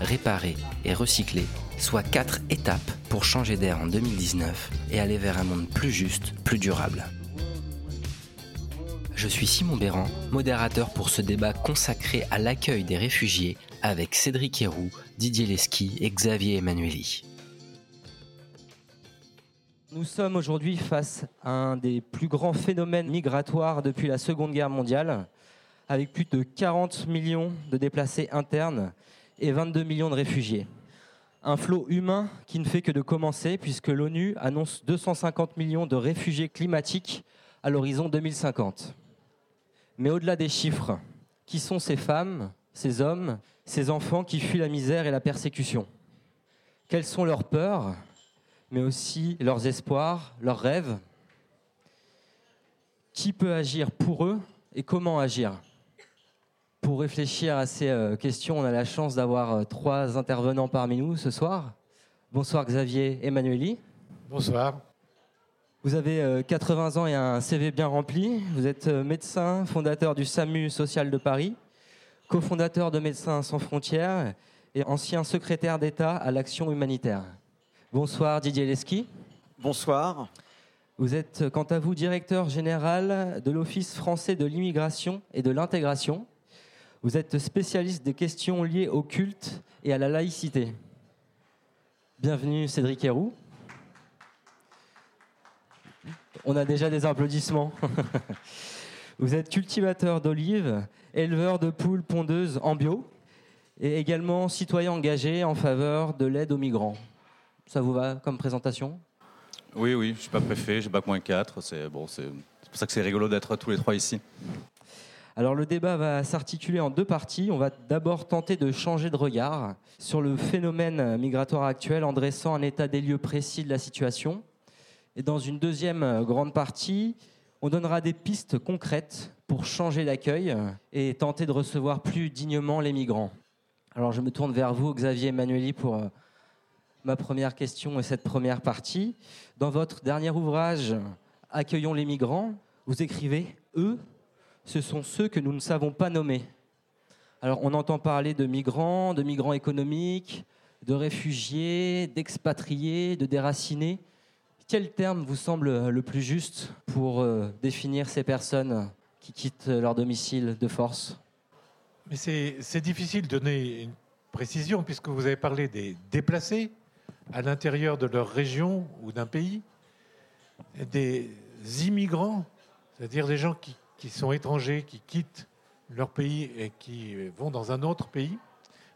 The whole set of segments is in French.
réparer et recycler, soit quatre étapes pour changer d'air en 2019 et aller vers un monde plus juste, plus durable. Je suis Simon Béran, modérateur pour ce débat consacré à l'accueil des réfugiés avec Cédric Héroux, Didier Lesky et Xavier Emmanueli. Nous sommes aujourd'hui face à un des plus grands phénomènes migratoires depuis la Seconde Guerre mondiale, avec plus de 40 millions de déplacés internes et 22 millions de réfugiés. Un flot humain qui ne fait que de commencer puisque l'ONU annonce 250 millions de réfugiés climatiques à l'horizon 2050. Mais au-delà des chiffres, qui sont ces femmes, ces hommes, ces enfants qui fuient la misère et la persécution? Quelles sont leurs peurs, mais aussi leurs espoirs, leurs rêves? Qui peut agir pour eux et comment agir? Pour réfléchir à ces euh, questions, on a la chance d'avoir euh, trois intervenants parmi nous ce soir. Bonsoir Xavier Emmanueli. Bonsoir. Vous avez 80 euh, ans et un CV bien rempli. Vous êtes médecin, fondateur du SAMU social de Paris, cofondateur de Médecins sans frontières et ancien secrétaire d'État à l'action humanitaire. Bonsoir Didier Leski. Bonsoir. Vous êtes quant à vous directeur général de l'Office français de l'immigration et de l'intégration. Vous êtes spécialiste des questions liées au culte et à la laïcité. Bienvenue Cédric Héroux. On a déjà des applaudissements. Vous êtes cultivateur d'olives, éleveur de poules pondeuses en bio et également citoyen engagé en faveur de l'aide aux migrants. Ça vous va comme présentation? Oui, oui, je suis pas préfet, j'ai bac moins 4. C'est bon, c'est pour ça que c'est rigolo d'être tous les trois ici. Alors le débat va s'articuler en deux parties. On va d'abord tenter de changer de regard sur le phénomène migratoire actuel en dressant un état des lieux précis de la situation. Et dans une deuxième grande partie, on donnera des pistes concrètes pour changer d'accueil et tenter de recevoir plus dignement les migrants. Alors je me tourne vers vous, Xavier Emmanueli, pour euh, ma première question et cette première partie. Dans votre dernier ouvrage, Accueillons les migrants, vous écrivez Eux ce sont ceux que nous ne savons pas nommer. Alors on entend parler de migrants, de migrants économiques, de réfugiés, d'expatriés, de déracinés. Quel terme vous semble le plus juste pour euh, définir ces personnes qui quittent leur domicile de force? Mais c'est difficile de donner une précision puisque vous avez parlé des déplacés à l'intérieur de leur région ou d'un pays, des immigrants, c'est-à-dire des gens qui qui sont étrangers, qui quittent leur pays et qui vont dans un autre pays.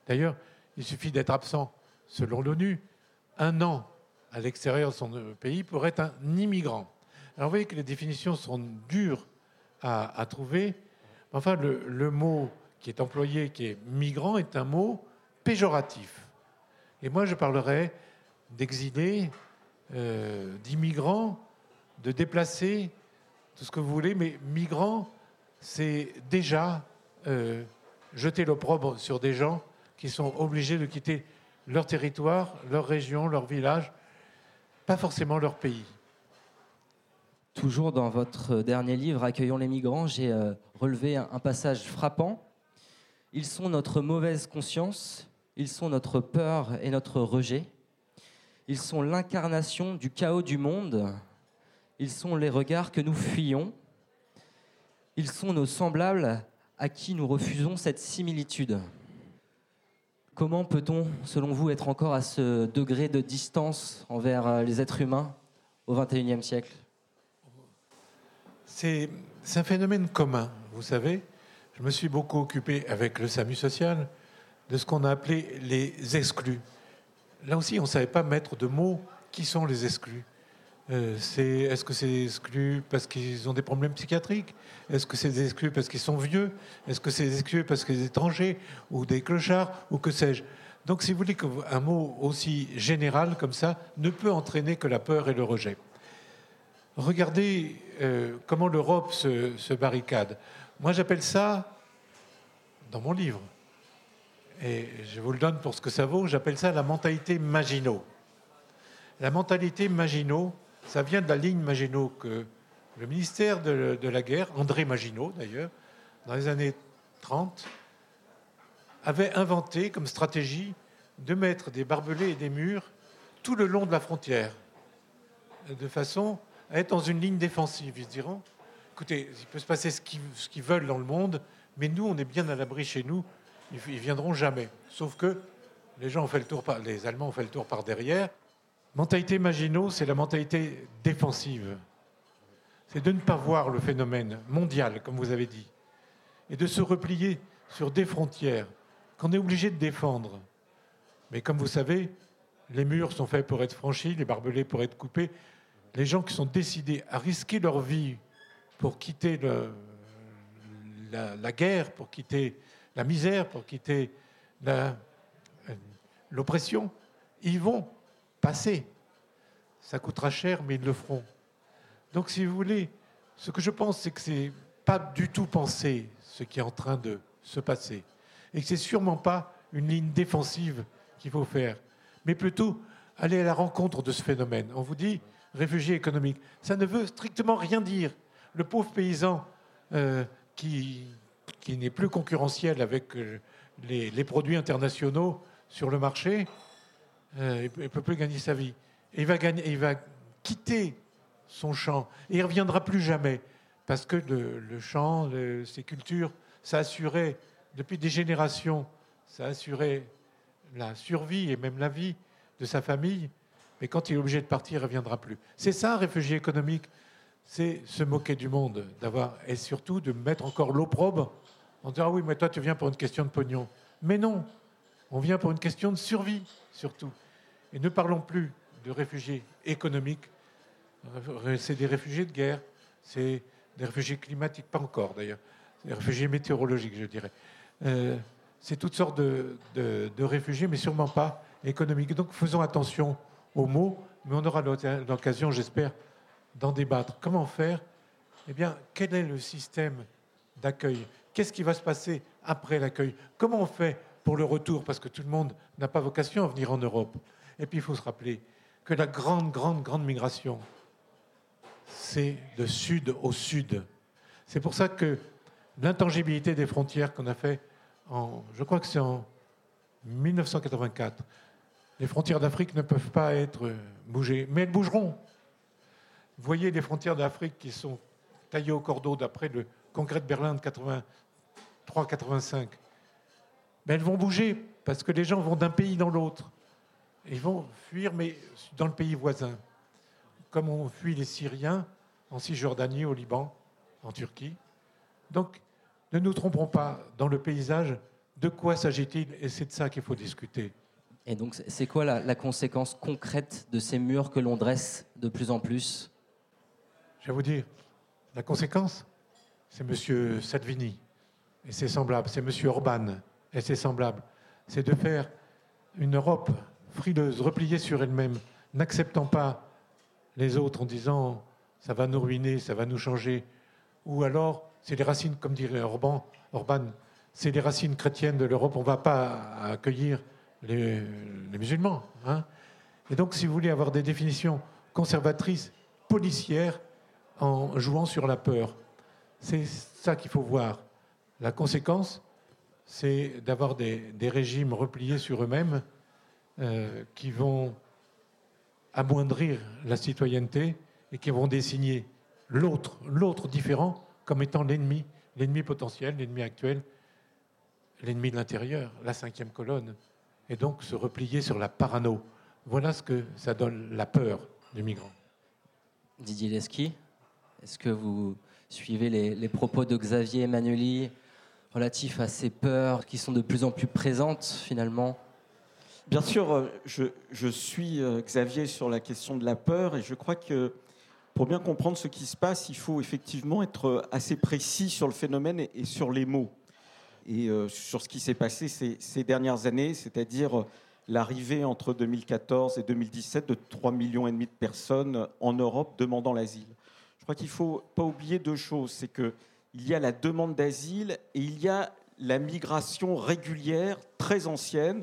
D'ailleurs, il suffit d'être absent, selon l'ONU, un an à l'extérieur de son pays pour être un immigrant. Alors vous voyez que les définitions sont dures à, trouver. Enfin, le, mot qui est employé, qui est migrant, est un mot péjoratif. Et moi, je parlerai d'exilés, euh, d'immigrants, de déplacés, tout ce que vous voulez, mais migrants, c'est déjà euh, jeter l'opprobre sur des gens qui sont obligés de quitter leur territoire, leur région, leur village, pas forcément leur pays. Toujours dans votre dernier livre, Accueillons les migrants, j'ai euh, relevé un passage frappant. Ils sont notre mauvaise conscience, ils sont notre peur et notre rejet. Ils sont l'incarnation du chaos du monde, ils sont les regards que nous fuyons. Ils sont nos semblables à qui nous refusons cette similitude. Comment peut-on, selon vous, être encore à ce degré de distance envers euh, les êtres humains au XXIe siècle? C'est un phénomène commun, vous savez. Je me suis beaucoup occupé avec le SAMU social de ce qu'on a appelé les exclus. Là aussi, on ne savait pas mettre de mots qui sont les exclus. Euh, est-ce que c'est exclu parce qu'ils ont des problèmes psychiatriques? Est-ce que c'est exclu parce qu'ils sont vieux? Est-ce que c'est exclu parce qu'ils sont étrangers ou des clochards ou que sais-je? Donc, si vous voulez qu'un mot aussi général comme ça ne peut entraîner que la peur et le rejet. Regardez euh, comment l'Europe se, se barricade. Moi, j'appelle ça, dans mon livre, et je vous le donne pour ce que ça vaut, j'appelle ça la mentalité Maginot. La mentalité Maginot, ça vient de la ligne Maginot que le ministère de, la Guerre, André Maginot d'ailleurs, dans les années 30, avait inventé comme stratégie de mettre des barbelés et des murs tout le long de la frontière, de façon à être dans une ligne défensive. Ils se diront, écoutez, il peut se passer ce qu'ils veulent dans le monde, mais nous, on est bien à l'abri chez nous, ils viendront jamais. Sauf que les gens ont fait le tour par, les Allemands ont fait le tour par derrière. Mentalité Maginot, c'est la mentalité défensive. C'est de ne pas voir le phénomène mondial, comme vous avez dit, et de se replier sur des frontières qu'on est obligé de défendre. Mais comme vous savez, les murs sont faits pour être franchis, les barbelés pour être coupés. Les gens qui sont décidés à risquer leur vie pour quitter la, guerre, pour quitter la misère, pour quitter l'oppression, ils vont passer. Ça coûtera cher, mais ils le feront. Donc, si vous voulez, ce que je pense, c'est que c'est pas du tout pensé ce qui est en train de se passer, et que c'est sûrement pas une ligne défensive qu'il faut faire, mais plutôt aller à la rencontre de ce phénomène. On vous dit réfugié économique, ça ne veut strictement rien dire. Le pauvre paysan euh, qui, qui n'est plus concurrentiel avec euh, les, produits internationaux sur le marché, euh, il ne peut plus gagner sa vie. il va, quitter son champ et il ne reviendra plus jamais parce que le, champ, ces cultures, ça assurait depuis des générations, ça assurait la survie et même la vie de sa famille. Mais quand il est obligé de partir, il ne reviendra plus. C'est ça, un réfugié économique, c'est se moquer du monde, d'avoir et surtout de mettre encore l'opprobre en disant ah oui, mais toi tu viens pour une question de pognon. Mais non, on vient pour une question de survie surtout. Et ne parlons plus de réfugiés économiques. C'est des réfugiés de guerre, c'est des réfugiés climatiques, pas encore d'ailleurs, des réfugiés météorologiques, je dirais. Euh, c'est toutes sortes de, de, réfugiés, mais sûrement pas économiques. Donc faisons attention aux mots, mais on aura l'occasion, j'espère, d'en débattre. Comment faire? Eh bien, quel est le système d'accueil? Qu'est-ce qui va se passer après l'accueil? Comment on fait pour le retour Parce que tout le monde n'a pas vocation à venir en Europe. Et puis il faut se rappeler que la grande, grande, grande migration, c'est de sud au sud. C'est pour ça que l'intangibilité des frontières qu'on a fait en, je crois que c'est en 1984, les frontières d'Afrique ne peuvent pas être bougées, mais elles bougeront. Vous voyez les frontières d'Afrique qui sont taillées au cordeau d'après le congrès de Berlin de 83-85. Mais elles vont bouger parce que les gens vont d'un pays dans l'autre. Ils vont fuir, mais dans le pays voisin. Comme on fuit les Syriens en Cisjordanie, au Liban, en Turquie. Donc, ne nous trompons pas dans le paysage. De quoi s'agit-il? Et c'est de ça qu'il faut discuter. Et donc, c'est quoi la, conséquence concrète de ces murs que l'on dresse de plus en plus? Je vais vous dire, la conséquence, c'est M. Salvini et c'est semblable, c'est M. Orban et c'est semblable. C'est de faire une Europe frileuse, repliée sur elle-même, n'acceptant pas les autres en disant ça va nous ruiner, ça va nous changer. Ou alors, c'est les racines, comme dirait Orban, Orban c'est les racines chrétiennes de l'Europe, on ne va pas accueillir les, musulmans. Hein. Et donc, si vous voulez avoir des définitions conservatrices, policières, en jouant sur la peur, c'est ça qu'il faut voir. La conséquence, c'est d'avoir des, régimes repliés sur eux-mêmes euh, qui vont amoindrir la citoyenneté et qui vont désigner l'autre, l'autre différent comme étant l'ennemi, l'ennemi potentiel, l'ennemi actuel, l'ennemi de l'intérieur, la cinquième colonne, et donc se replier sur la parano. Voilà ce que ça donne la peur du migrant. Didier Lesky, est-ce que vous suivez les, propos de Xavier Emmanueli relatifs à ces peurs qui sont de plus en plus présentes finalement Bien sûr, euh, je, suis euh, Xavier sur la question de la peur et je crois que pour bien comprendre ce qui se passe, il faut effectivement être assez précis sur le phénomène et sur les mots. et euh, sur ce qui s'est passé ces, dernières années, c'est-à-dire l'arrivée entre 2014 et 2017 de 3 millions de personnes en Europe demandant l'asile. Je crois qu'il ne faut pas oublier deux choses, c'est qu'il y a la demande d'asile et il y a la migration régulière très ancienne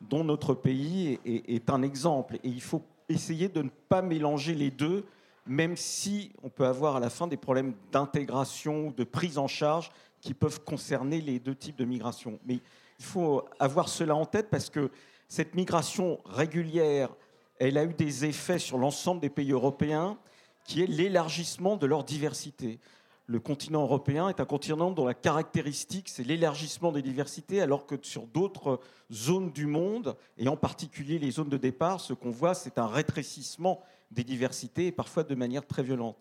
dont notre pays est, un exemple. Et il faut essayer de ne pas mélanger les deux, même si on peut avoir à la fin des problèmes d'intégration, de prise en charge qui peuvent concerner les deux types de migration. Mais il faut avoir cela en tête parce que cette migration régulière, elle a eu des effets sur l'ensemble des pays européens, qui est l'élargissement de leur diversité. Le continent européen est un continent dont la caractéristique, c'est l'élargissement des diversités, alors que sur d'autres zones du monde, et en particulier les zones de départ, ce qu'on voit, c'est un rétrécissement des diversités, et parfois de manière très violente.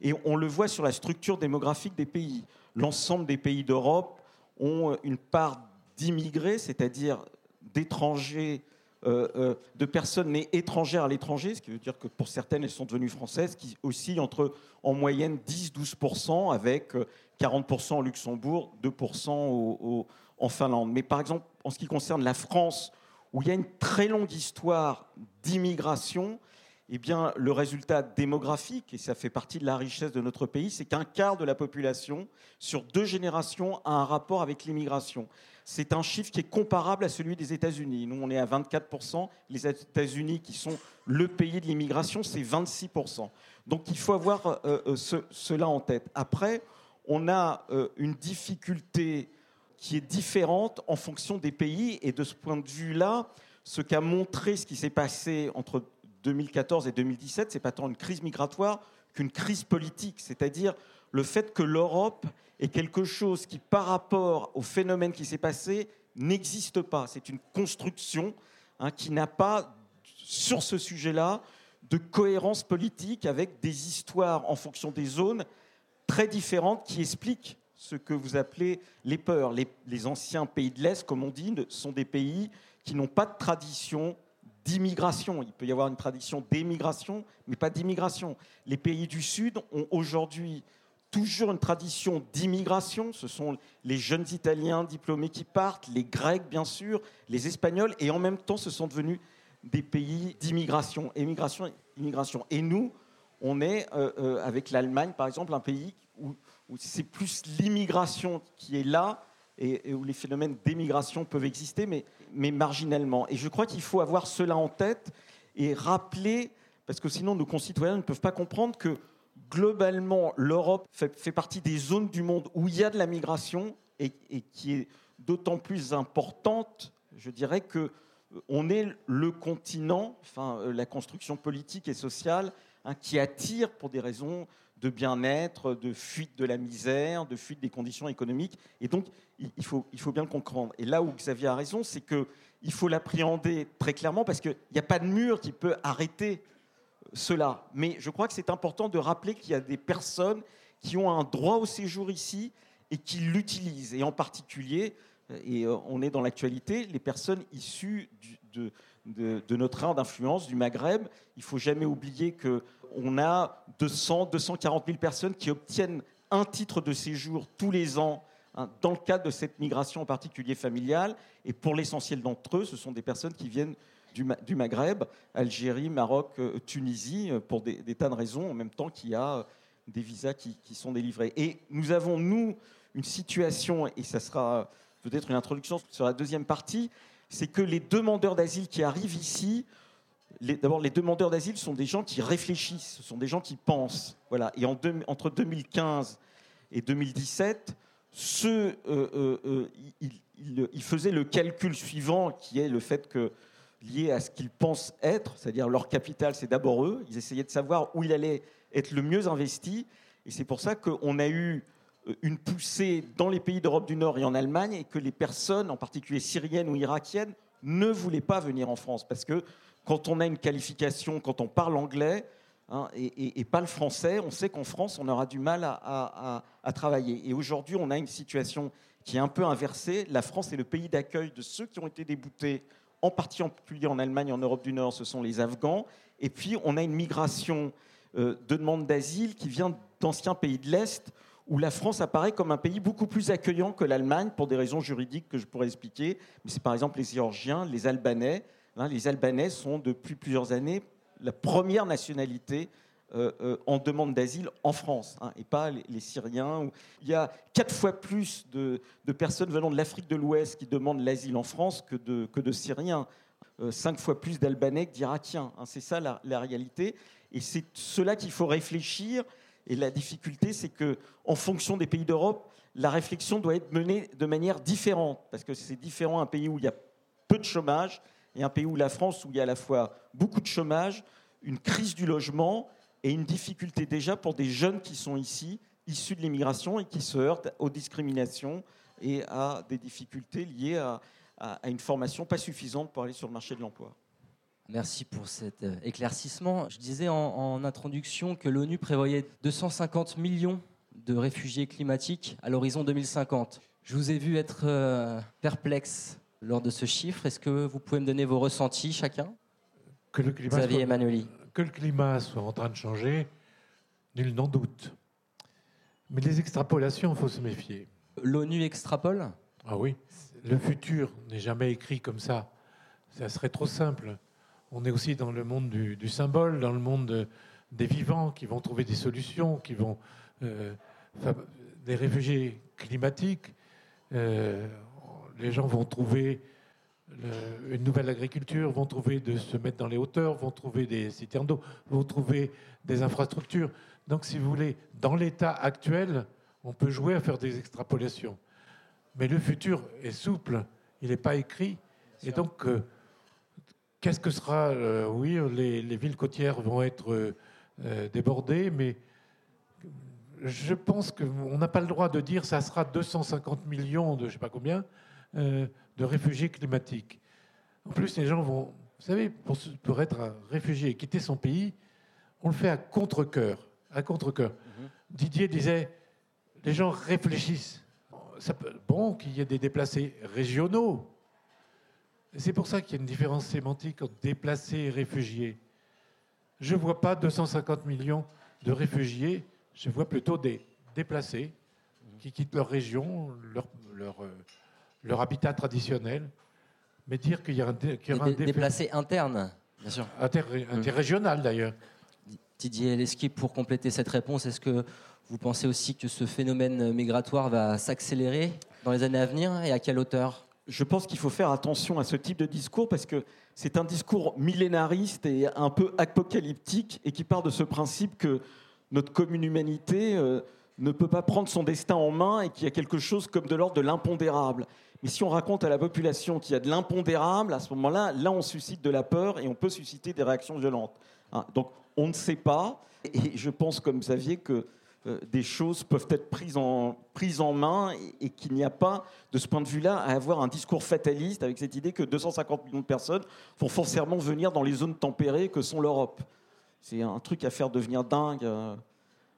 Et on le voit sur la structure démographique des pays. L'ensemble des pays d'Europe ont une part d'immigrés, c'est-à-dire d'étrangers, de personnes nées étrangères à l'étranger, ce qui veut dire que pour certaines, elles sont devenues françaises, qui oscillent entre en moyenne 10-12%, avec 40% euh, au Luxembourg, 2% en Finlande. Mais par exemple, en ce qui concerne la France, où il y a une très longue histoire d'immigration, eh bien, le résultat démographique, et ça fait partie de la richesse de notre pays, c'est qu'un quart de la population, sur deux générations, a un rapport avec l'immigration. C'est un chiffre qui est comparable à celui des États-Unis. Nous, on est à 24%. Les États-Unis, qui sont le pays de l'immigration, c'est 26%. Donc, il faut avoir euh, euh, cela en tête. Après, on a euh, une difficulté qui est différente en fonction des pays. Et de ce point de vue-là, ce qu'a montré ce qui s'est passé entre 2014 et 2017, c'est pas tant une crise migratoire qu'une crise politique, c'est-à-dire le fait que l'Europe est quelque chose qui, par rapport au phénomène qui s'est passé, n'existe pas. C'est une construction hein, qui n'a pas, sur ce sujet-là, de cohérence politique avec des histoires en fonction des zones très différentes qui expliquent ce que vous appelez les peurs. Les, les anciens pays de l'Est, comme on dit, sont des pays qui n'ont pas de tradition d'immigration. Il peut y avoir une tradition d'émigration, mais pas d'immigration. Les pays du Sud ont aujourd'hui toujours une tradition d'immigration. Ce sont les jeunes Italiens diplômés qui partent, les Grecs, bien sûr, les Espagnols, et en même temps, ce sont devenus des pays d'immigration, émigration, immigration. Et nous, on est, euh, euh, avec l'Allemagne, par exemple, un pays où, c'est plus l'immigration qui est là et, où les phénomènes d'émigration peuvent exister, mais marginalement. Et je crois qu'il faut avoir cela en tête et rappeler, parce que sinon nos concitoyens ne peuvent pas comprendre que globalement l'Europe fait, partie des zones du monde où il y a de la migration et, qui est d'autant plus importante, je dirais, que euh, on est le continent, enfin euh, la construction politique et sociale, hein, qui attire pour des raisons de bien-être, de fuite de la misère, de fuite des conditions économiques. Et donc, il faut, il faut bien le comprendre. Et là où Xavier a raison, c'est qu'il faut l'appréhender très clairement parce qu'il n'y a pas de mur qui peut arrêter cela. Mais je crois que c'est important de rappeler qu'il y a des personnes qui ont un droit au séjour ici et qui l'utilisent. Et en particulier, et euh, on est dans l'actualité, les personnes issues de, notre art d'influence du Maghreb. Il faut jamais oublier que on a 200, 240 000 personnes qui obtiennent un titre de séjour tous les ans hein, dans le cadre de cette migration en particulier familiale. Et pour l'essentiel d'entre eux, ce sont des personnes qui viennent du, Maghreb, Algérie, Maroc, euh, Tunisie, euh, pour des, tas de raisons, en même temps qu'il y a euh, des visas qui, sont délivrés. Et nous avons, nous, une situation, et ça sera peut-être une introduction sur la deuxième partie, c'est que les demandeurs d'asile qui arrivent ici D'abord, les demandeurs d'asile sont des gens qui réfléchissent, ce sont des gens qui pensent. Voilà. Et en entre 2015 et 2017, ceux, euh, euh, euh, ils, faisaient le calcul suivant, qui est le fait que, lié à ce qu'ils pensent être, c'est-à-dire leur capital, c'est d'abord eux. Ils essayaient de savoir où il allait être le mieux investi. Et c'est pour ça qu'on a eu une poussée dans les pays d'Europe du Nord et en Allemagne, et que les personnes, en particulier syriennes ou irakiennes, ne voulaient pas venir en France parce que quand on a une qualification, quand on parle anglais hein, et, pas le français, on sait qu'en France, on aura du mal à, travailler. Et aujourd'hui, on a une situation qui est un peu inversée. La France est le pays d'accueil de ceux qui ont été déboutés, en particulier en Allemagne, en Europe du Nord, ce sont les Afghans. Et puis, on a une migration euh, de demande d'asile qui vient d'anciens pays de l'Est, où la France apparaît comme un pays beaucoup plus accueillant que l'Allemagne pour des raisons juridiques que je pourrais expliquer. Mais c'est par exemple les Géorgiens, les Albanais. Hein, les Albanais sont depuis plusieurs années la première nationalité en demande d'asile en France, hein, et pas les, Syriens. Il y a quatre fois plus de, personnes venant de l'Afrique de l'Ouest qui demandent l'asile en France que de, que de Syriens. Euh, cinq fois plus d'Albanais que d'Irakiens. Hein, c'est ça la, la, réalité. Et c'est cela qu'il faut réfléchir. Et la difficulté, c'est que, en fonction des pays d'Europe, la réflexion doit être menée de manière différente, parce que c'est différent un pays où il y a peu de chômage et un pays où la France, où il y a à la fois beaucoup de chômage, une crise du logement et une difficulté déjà pour des jeunes qui sont ici, issus de l'immigration et qui se heurtent aux discriminations et à des difficultés liées à, une formation pas suffisante pour aller sur le marché de l'emploi. Merci pour cet euh, éclaircissement. Je disais en, introduction que l'ONU prévoyait 250 millions de réfugiés climatiques à l'horizon 2050. Je vous ai vu être euh, perplexe lors de ce chiffre. Est-ce que vous pouvez me donner vos ressentis chacun? Que le climat Xavier soit, Que le climat soit en train de changer, nul n'en doute. Mais les extrapolations, il faut se méfier. L'ONU extrapole? Ah oui. Le futur n'est jamais écrit comme ça. Ça serait trop simple. On est aussi dans le monde du, symbole, dans le monde des vivants qui vont trouver des solutions, qui vont euh, des réfugiés climatiques. Euh, les gens vont trouver une nouvelle agriculture, vont trouver de se mettre dans les hauteurs, vont trouver des citernes d'eau, vont trouver des infrastructures. Donc, si vous voulez, dans l'état actuel, on peut jouer à faire des extrapolations. Mais le futur est souple, il n'est pas écrit. Et donc, euh, qu'est-ce que sera euh, Oui, les, villes côtières vont être euh, débordées, mais je pense qu'on n'a pas le droit de dire ça sera 250 millions de je ne sais pas combien de réfugiés climatiques. En plus, les gens vont, vous savez, pour, être un réfugié et quitter son pays, on le fait à contre-coeur. À contre-coeur. Mhm. Didier disait, les gens réfléchissent. Ça peut, bon qu'il y ait des déplacés régionaux. C'est pour ça qu'il y a une différence sémantique entre déplacés et réfugiés. Je ne vois pas 250 millions de réfugiés, je vois plutôt des déplacés qui quittent leur région, leur, leur, euh, leur habitat traditionnel, mais dire qu'il y a un, qu un déplacé interne, bien sûr. Inter, hum. interrégional d'ailleurs. Didier Leski, pour compléter cette réponse, est-ce que vous pensez aussi que ce phénomène migratoire va s'accélérer dans les années à venir et à quelle hauteur? Je pense qu'il faut faire attention à ce type de discours parce que c'est un discours millénariste et un peu apocalyptique et qui part de ce principe que notre commune humanité euh, ne peut pas prendre son destin en main et qu'il y a quelque chose comme de l'ordre de l'impondérable. Mais si on raconte à la population qu'il y a de l'impondérable, à ce moment-là, là, on suscite de la peur et on peut susciter des réactions violentes. Hein, donc, on ne sait pas. Et je pense, comme Xavier, que euh, des choses peuvent être prises en, main et, qu'il n'y a pas, de ce point de vue-là, à avoir un discours fataliste avec cette idée que 250 millions de personnes vont forcément venir dans les zones tempérées que sont l'Europe. C'est un truc à faire devenir dingue euh,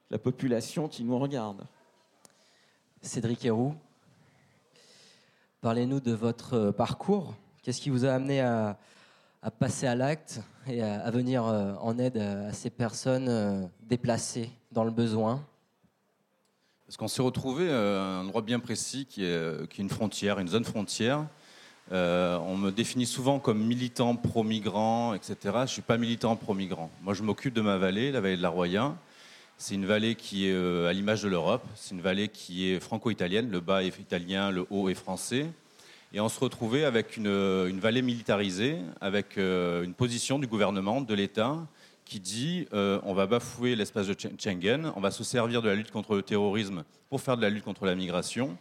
la population qui nous regarde. Cédric Héroux, Parlez-nous de votre euh, parcours. Qu'est-ce qui vous a amené à, passer à l'acte et à, venir euh, en aide à ces personnes euh, déplacées dans le besoin? Parce qu'on s'est retrouvé à un endroit bien précis qui est, une frontière, une zone frontière. on me définit souvent comme militant pro-migrant, etc. Je ne suis pas militant pro-migrant. Moi, je m'occupe de ma vallée, la vallée de la Roya. C'est une vallée qui est euh, à l'image de l'Europe. C'est une vallée qui est franco-italienne. Le bas est italien, le haut est français. Et on se retrouvait avec une, euh, vallée militarisée, avec euh, une position du gouvernement, de l'État, qui dit on va bafouer l'espace de Schengen, on va se servir de la lutte contre le terrorisme pour faire de la lutte contre la migration.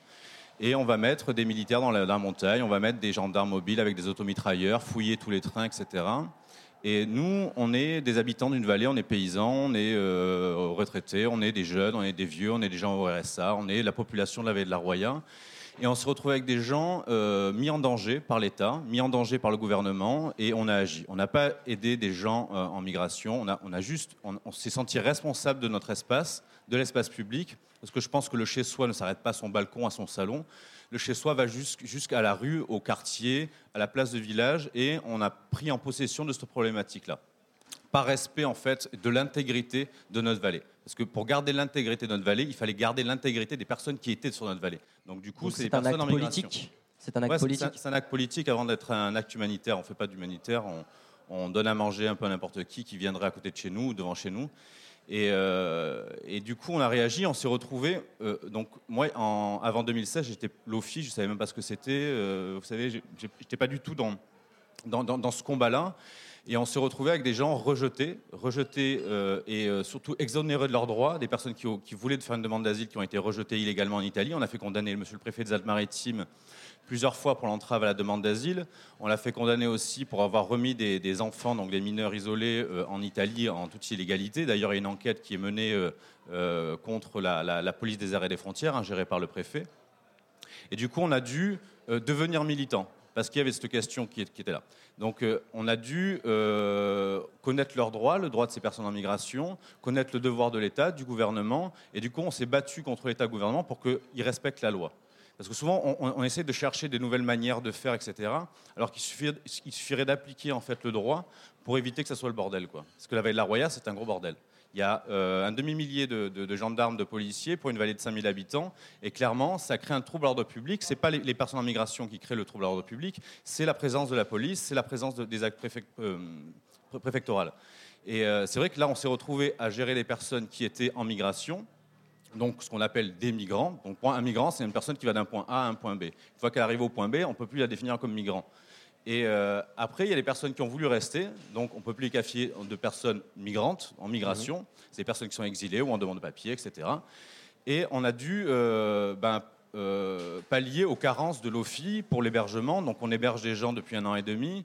Et on va mettre des militaires dans la, dans la montagne, on va mettre des gendarmes mobiles avec des automitrailleurs, fouiller tous les trains, etc. Et nous, on est des habitants d'une vallée, on est paysans, on est euh, retraités, on est des jeunes, on est des vieux, on est des gens au RSA, on est la population de la vallée de la Roya. Et on se retrouve avec des gens euh, mis en danger par l'État, mis en danger par le gouvernement, et on a agi. On n'a pas aidé des gens euh, en migration, on a, on juste, on, s'est senti responsable de notre espace, de l'espace public, parce que je pense que le chez-soi ne s'arrête pas à son balcon, à son salon le chez-soi va jusqu'à la rue, au quartier, à la place de village, et on a pris en possession de cette problématique-là. par respect en fait de l'intégrité de notre vallée. Parce que pour garder l'intégrité de notre vallée, il fallait garder l'intégrité des personnes qui étaient sur notre vallée. Donc du coup, c'est des personnes acte en migration. politique. C'est un acte Ouais, politique. c'est un acte politique avant d'être un acte humanitaire. On ne fait pas d'humanitaire. On, on donne à manger un peu à n'importe qui qui viendrait à côté de chez nous ou devant chez nous. Et, euh, et du coup, on a réagi. On s'est retrouvé. donc moi, en- avant 2016, j'étais LOFI. Je savais même pas ce que c'était. euh, vous savez, j'ai- j'étais pas du tout dans dans, ce combat-là. Et on s'est retrouvé avec des gens rejetés, rejetés euh, et euh, surtout exonérés de leurs droits, des personnes qui, voulaient faire une demande d'asile, qui ont été rejetées illégalement en Italie. On a fait condamner monsieur le préfet des Alpes-Maritimes plusieurs fois pour l'entrave à la demande d'asile. On l'a fait condamner aussi pour avoir remis des, enfants, donc des mineurs isolés, euh, en Italie en toute illégalité. D'ailleurs, il y a une enquête qui est menée euh, euh, contre la, police des arrêts des frontières, hein, gérée par le préfet. Et du coup, on a dû devenir militant parce qu'il y avait cette question qui, était là. Donc, on a dû connaître leurs droits, le droit de ces personnes en migration, connaître le devoir de l'État, du gouvernement, et du coup, on s'est battu contre l'État gouvernement pour qu'il respecte la loi. Parce que souvent, on, essaie de chercher des nouvelles manières de faire, etc. Alors qu'il suffirait, d'appliquer en fait le droit pour éviter que ça soit le bordel. Parce que la vallée de la Roya, c'est un gros bordel. Il y a euh, un demi-millier de, gendarmes, de policiers pour une vallée de 5000 habitants. Et clairement, ça crée un trouble à l'ordre public. Ce n'est pas les, personnes en migration qui créent le trouble à l'ordre public, c'est la présence de la police, c'est la présence de- des actes préfect- euh, pré- préfectorales. Et euh, c'est vrai que là, on s'est retrouvé à gérer les personnes qui étaient en migration, donc ce qu'on appelle des migrants. Donc un migrant, c'est une personne qui va d'un point A à un point B. Une fois qu'elle arrive au point B, on ne peut plus la définir comme migrant. Et euh, après, il y a les personnes qui ont voulu rester, donc on ne peut plus les qualifier de personnes migrantes, en migration. C'est des personnes qui sont exilées ou en demande de papier, etc. Et on a dû euh, ben, euh, pallier aux carences de l'OFI pour l'hébergement. Donc on héberge des gens depuis un an et demi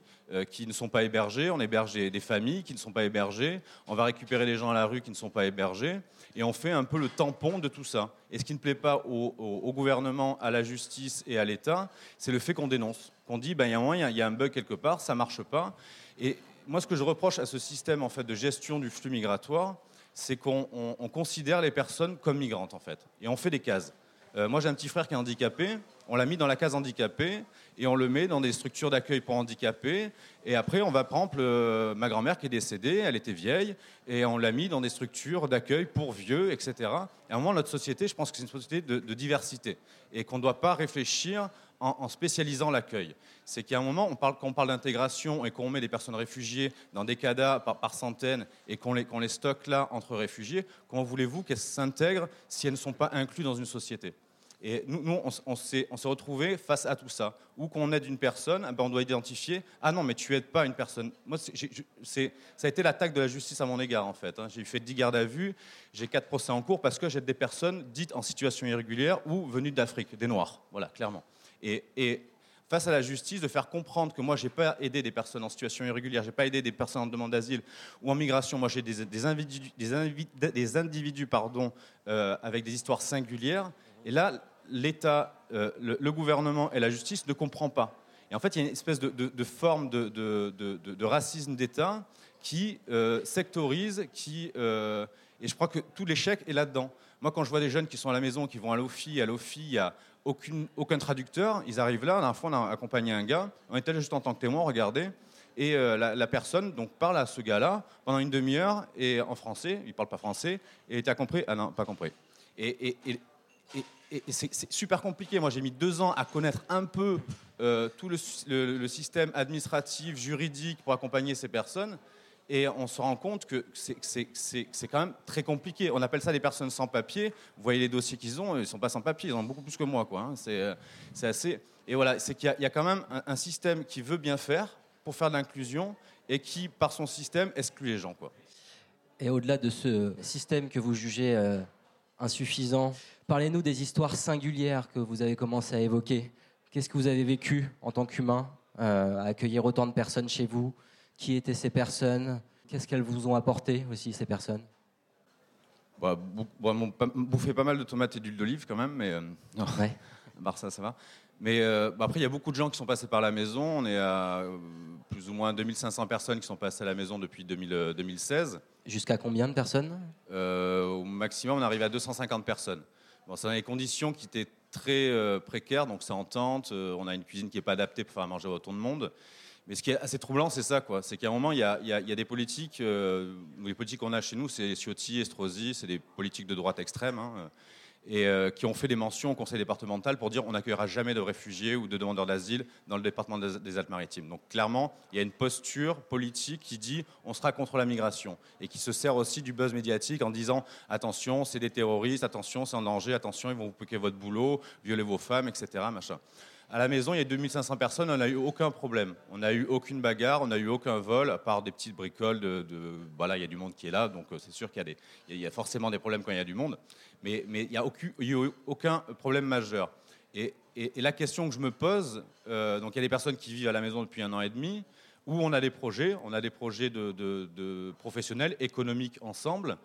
qui ne sont pas hébergés, on héberge des, des familles qui ne sont pas hébergées, on va récupérer les gens à la rue qui ne sont pas hébergés, et on fait un peu le tampon de tout ça. Et ce qui ne plaît pas au, gouvernement, à la justice et à l'État, c'est le fait qu'on dénonce, qu'on dit, ben, il y a un moyen, il y a un bug quelque part, ça marche pas. Et moi, ce que je reproche à ce système en fait, de gestion du flux migratoire, c'est qu'on on- on considère les personnes comme migrantes, en fait. Et on fait des cases. Euh, moi, j'ai un petit frère qui est handicapé. On l'a mis dans la case handicapé et on le met dans des structures d'accueil pour handicapés. Et après, on va prendre ma grand-mère qui est décédée, elle était vieille, et on l'a mis dans des structures d'accueil pour vieux, etc. Et à un moment, notre société, je pense que c'est une société de, diversité et qu'on ne doit pas réfléchir en, spécialisant l'accueil. C'est qu'à un moment, on parle, quand on parle d'intégration et qu'on met des personnes réfugiées dans des CADA par, centaines et qu'on les stocke là entre réfugiés, comment voulez-vous qu'elles s'intègrent si elles ne sont pas incluses dans une société? Et nous, on, s'est retrouvés face à tout ça. Où qu'on aide une personne, ben, on doit identifier Ah non, mais tu aides pas une personne. Moi, c'est- ça a été l'attaque de la justice à mon égard, en fait. hein. J'ai fait 10 gardes à vue, j'ai 4 procès en cours parce que j'aide des personnes dites en situation irrégulière ou venues d'Afrique, des Noirs. Voilà, clairement. Et, face à la justice, de faire comprendre que moi, j'ai pas aidé des personnes en situation irrégulière, j'ai pas aidé des personnes en demande d'asile ou en migration. Moi, j'ai des, des individus, des individus, des individus, pardon, euh, avec des histoires singulières. Et là, l'État, euh, le, gouvernement et la justice ne comprennent pas. Et en fait, il y a une espèce de, forme de, racisme d'État qui euh, sectorise, qui, euh, et je crois que tout l'échec est là-dedans. Moi, quand je vois des jeunes qui sont à la maison, qui vont à l'OFI, à l'OFI, il n'y a aucun traducteur, ils arrivent là, la dernière fois, on a accompagné un gars, on était là juste en tant que témoin, regardez, et la, personne donc, parle à ce gars-là pendant une demi-heure, et en français, il ne parle pas français, et tu as compris Ah non, pas compris. Et- et- c'est super compliqué. Moi, j'ai mis deux ans à connaître un peu euh, tout le, système administratif, juridique pour accompagner ces personnes. Et on se rend compte que c'est- quand même très compliqué. On appelle ça des personnes sans papier. Vous voyez les dossiers qu'ils ont, ils ne sont pas sans papier, ils en ont beaucoup plus que moi. quoi, hein. Euh, c'est assez. Et voilà, c'est qu'il y, a- quand même un, un système qui veut bien faire pour faire de l'inclusion et qui, par son système, exclut les gens. Quoi. Et au-delà de ce système que vous jugez euh, insuffisant, parlez-nous des histoires singulières que vous avez commencé à évoquer. Qu'est-ce que vous avez vécu en tant qu'humain euh, à accueillir autant de personnes chez vous? Qui étaient ces personnes? Qu'est-ce qu'elles vous ont apporté aussi, ces personnes? Bah, bon, mon- pas- bouffer pas mal de tomates et d'huile d'olive quand même, mais euh, non, Ouais. à part ça, ça va. Mais euh, bah, après, il y a beaucoup de gens qui sont passés par la maison. On est à euh, plus ou moins 2500 personnes qui sont passées à la maison depuis 2000, euh, 2016. Jusqu'à combien de personnes? Au maximum, on arrive à 250 personnes. Bon, c'est dans des conditions qui étaient très précaires, donc c'est en tente. on a une cuisine qui n'est pas adaptée pour faire manger autant de monde. Mais ce qui est assez troublant, c'est ça, quoi. C'est qu'à un moment, il y a, il y a- il y a des politiques, les politiques qu'on a chez nous, c'est Ciotti, Estrosi, c'est des politiques de droite extrême, hein, et euh, qui ont fait des mentions au Conseil départemental pour dire on n'accueillera jamais de réfugiés ou de demandeurs d'asile dans le département des, Alpes-Maritimes. Donc clairement, il y a une posture politique qui dit on sera contre la migration et qui se sert aussi du buzz médiatique en disant attention, c'est des terroristes, attention, c'est en danger, attention, ils vont vous piquer votre boulot, violer vos femmes, etc. À la maison, il y a 2500 personnes, on n'a eu aucun problème. On n'a eu aucune bagarre, on n'a eu aucun vol, à part des petites bricoles voilà, il y a du monde qui est là, donc euh, c'est sûr qu'il y, a y a forcément des problèmes quand il y a du monde. Mais, mais il n'y a a eu aucun problème majeur. Et, et- la question que je me pose, euh, donc il y a des personnes qui vivent à la maison depuis un an et demi, où on a des projets, on a des projets de- de professionnels, économiques ensemble.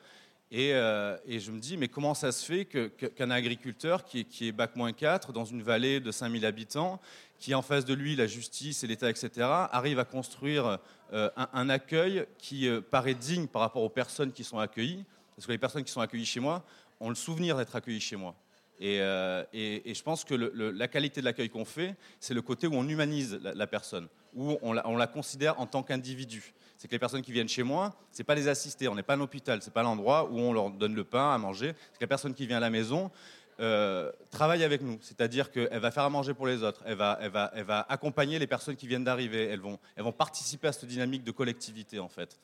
Et, euh, et je me dis, mais comment ça se fait qu'un agriculteur qui est, qui est bac moins 4 dans une vallée de 5000 habitants, qui en face de lui la justice et l'État, etc., arrive à construire euh, un, un accueil qui euh, paraît digne par rapport aux personnes qui sont accueillies? Parce que les personnes qui sont accueillies chez moi ont le souvenir d'être accueillies chez moi. Et, euh, et- je pense que la qualité de l'accueil qu'on fait, c'est le côté où on humanise la, personne, où on la, on la considère en tant qu'individu. C'est que les personnes qui viennent chez moi, c'est pas les assister, on n'est pas un hôpital, c'est pas l'endroit où on leur donne le pain à manger. C'est que la personne qui vient à la maison euh, travaille avec nous, c'est-à-dire qu'elle va faire à manger pour les autres, elle va, elle va, elle va accompagner les personnes qui viennent d'arriver, elles vont, elles vont participer à cette dynamique de collectivité en fait.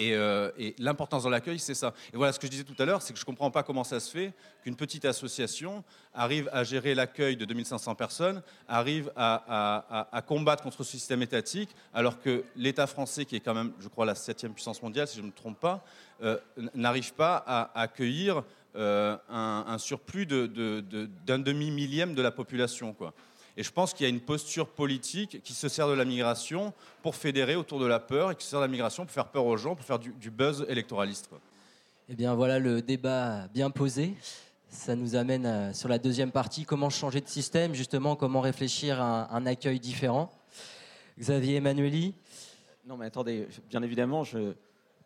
Et, euh, et l'importance dans l'accueil, c'est ça. Et voilà, ce que je disais tout à l'heure, c'est que je ne comprends pas comment ça se fait qu'une petite association arrive à gérer l'accueil de 2500 personnes, arrive à, combattre contre ce système étatique, alors que l'État français, qui est quand même, je crois, la septième puissance mondiale, si je ne me trompe pas, euh, n'arrive pas à accueillir euh, un, surplus d'un demi-millième de la population. Quoi. Et je pense qu'il y a une posture politique qui se sert de la migration pour fédérer autour de la peur et qui se sert de la migration pour faire peur aux gens, pour faire du, du buzz électoraliste. quoi. Eh bien voilà le débat bien posé. Ça nous amène euh, sur la deuxième partie, comment changer de système, justement, comment réfléchir à un, un accueil différent. Xavier Emmanueli, Non, mais attendez, bien évidemment, je,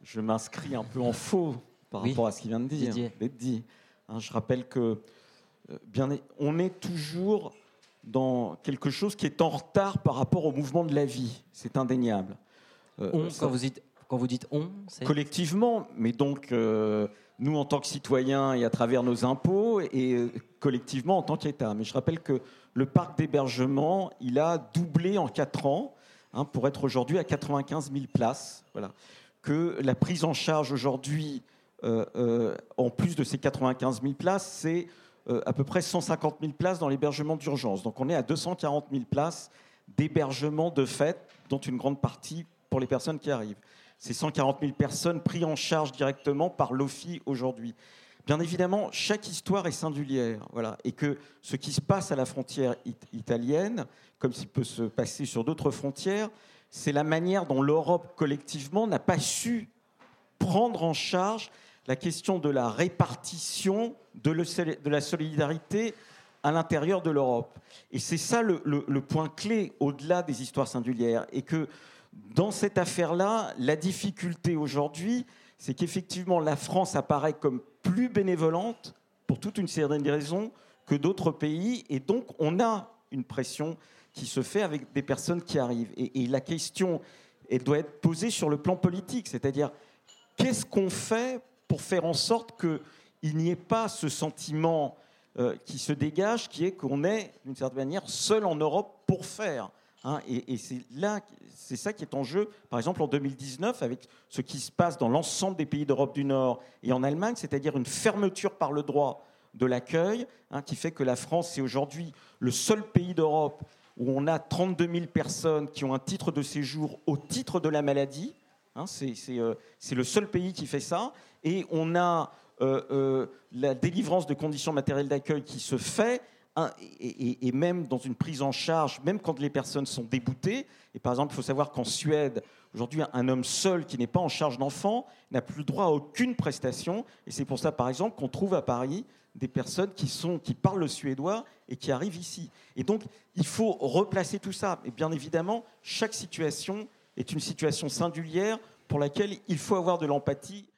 je m'inscris un peu en faux par Oui, rapport à ce qu'il vient de dire. Didier. Hein, je rappelle que euh, bien, on est toujours dans quelque chose qui est en retard par rapport au mouvement de la vie. C'est indéniable. Euh, on, ça- quand vous dites, quand vous dites on, c'est collectivement, mais donc euh, nous en tant que citoyens et à travers nos impôts et euh, collectivement en tant qu'État. Mais je rappelle que le parc d'hébergement, il a doublé en 4 ans hein, pour être aujourd'hui à 95 000 places. Voilà. Que la prise en charge aujourd'hui, euh, en plus de ces 95 000 places, c'est euh, à peu près 150 000 places dans l'hébergement d'urgence. Donc on est à 240 000 places d'hébergement de fait, dont une grande partie pour les personnes qui arrivent. C'est 140 000 personnes prises en charge directement par l'OFI aujourd'hui. Bien évidemment, chaque histoire est singulière, voilà, et que ce qui se passe à la frontière it- italienne, comme s'il peut se passer sur d'autres frontières, c'est la manière dont l'Europe collectivement n'a pas su prendre en charge la question de la répartition de, la solidarité à l'intérieur de l'Europe. Et c'est ça le, point clé au-delà des histoires singulières. Et que dans cette affaire-là, la difficulté aujourd'hui, c'est qu'effectivement la France apparaît comme plus bénévolente pour toute une série de raisons que d'autres pays. Et donc on a une pression qui se fait avec des personnes qui arrivent. Et, la question, doit être posée sur le plan politique, c'est-à-dire qu'est-ce qu'on fait pour faire en sorte qu'il n'y ait pas ce sentiment euh, qui se dégage, qui est qu'on est, d'une certaine manière, seul en Europe pour faire. hein. et c'est là, c'est ça qui est en jeu, par exemple en 2019, avec ce qui se passe dans l'ensemble des pays d'Europe du Nord et en Allemagne, c'est-à-dire une fermeture par le droit de l'accueil, hein, qui fait que la France est aujourd'hui le seul pays d'Europe où on a 32 000 personnes qui ont un titre de séjour au titre de la maladie. Hein, euh, c'est le seul pays qui fait ça. Et on a euh, euh, la délivrance de conditions matérielles d'accueil qui se fait, hein, et, même dans une prise en charge, même quand les personnes sont déboutées. Et par exemple, il faut savoir qu'en Suède, aujourd'hui, un homme seul qui n'est pas en charge d'enfants n'a plus droit à aucune prestation. Et c'est pour ça, par exemple, qu'on trouve à Paris des personnes qui, qui parlent le suédois et qui arrivent ici. Et donc, il faut replacer tout ça. Et bien évidemment, chaque situation est une situation singulière pour laquelle il faut avoir de l'empathie.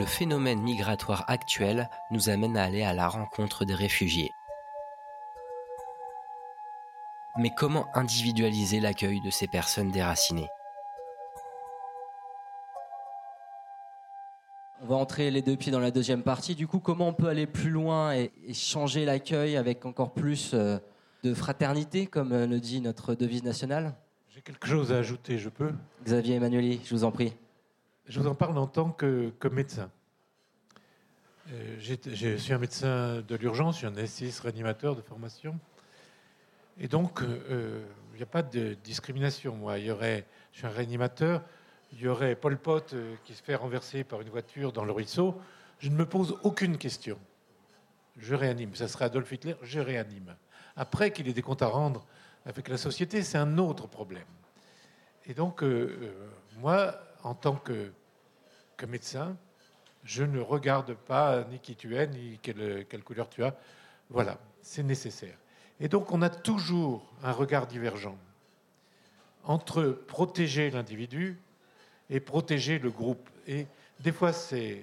Le phénomène migratoire actuel nous amène à aller à la rencontre des réfugiés. Mais comment individualiser l'accueil de ces personnes déracinées? On va entrer les deux pieds dans la deuxième partie. Du coup, comment on peut aller plus loin et, et changer l'accueil avec encore plus euh, de fraternité, comme euh, le dit notre devise nationale? J'ai quelque chose à ajouter, je peux? Xavier Emmanueli, je vous en prie. Je vous en parle en tant que, médecin. Euh, je suis un médecin de l'urgence, je suis un anesthésiste réanimateur de formation. Et donc, euh, il n'y a pas de discrimination. Moi, je suis un réanimateur, il y aurait Pol Pot euh, qui se fait renverser par une voiture dans le ruisseau. Je ne me pose aucune question. Je réanime. Ça serait Adolf Hitler, je réanime. Après qu'il ait des comptes à rendre avec la société, c'est un autre problème. Et donc, moi, en tant que, que médecin, je ne regarde pas ni qui tu es, ni quelle, couleur tu as. Voilà, c'est nécessaire. Et donc, on a toujours un regard divergent entre protéger l'individu et protéger le groupe. Et des fois, c'est,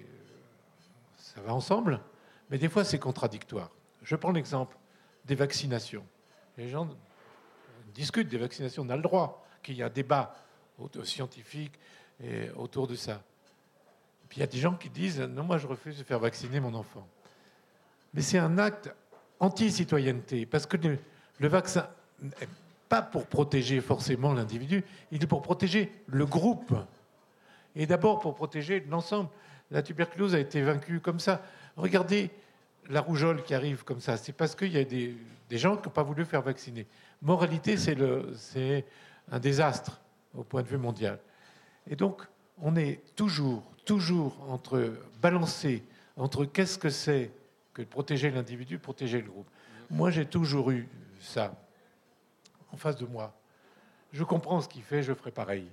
ça va ensemble, mais des fois, c'est contradictoire. Je prends l'exemple des vaccinations. Les gens discutent des vaccinations, on a le droit qu'il y ait un débat scientifique autour de ça. Puis il y a des gens qui disent non, moi je refuse de faire vacciner mon enfant. Mais c'est un acte anti-citoyenneté, parce que le, vaccin n'est pas pour protéger forcément l'individu, il est pour protéger le groupe. Et d'abord pour protéger l'ensemble. La tuberculose a été vaincue comme ça. Regardez la rougeole qui arrive comme ça. C'est parce qu'il y a des, des gens qui n'ont pas voulu faire vacciner. Moralité, c'est un désastre au point de vue mondial. Et donc, on est toujours, toujours entre balancer entre qu'est-ce que c'est que protéger l'individu, protéger le groupe. Moi, j'ai toujours eu ça en face de moi. Je comprends ce qu'il fait, je ferai pareil.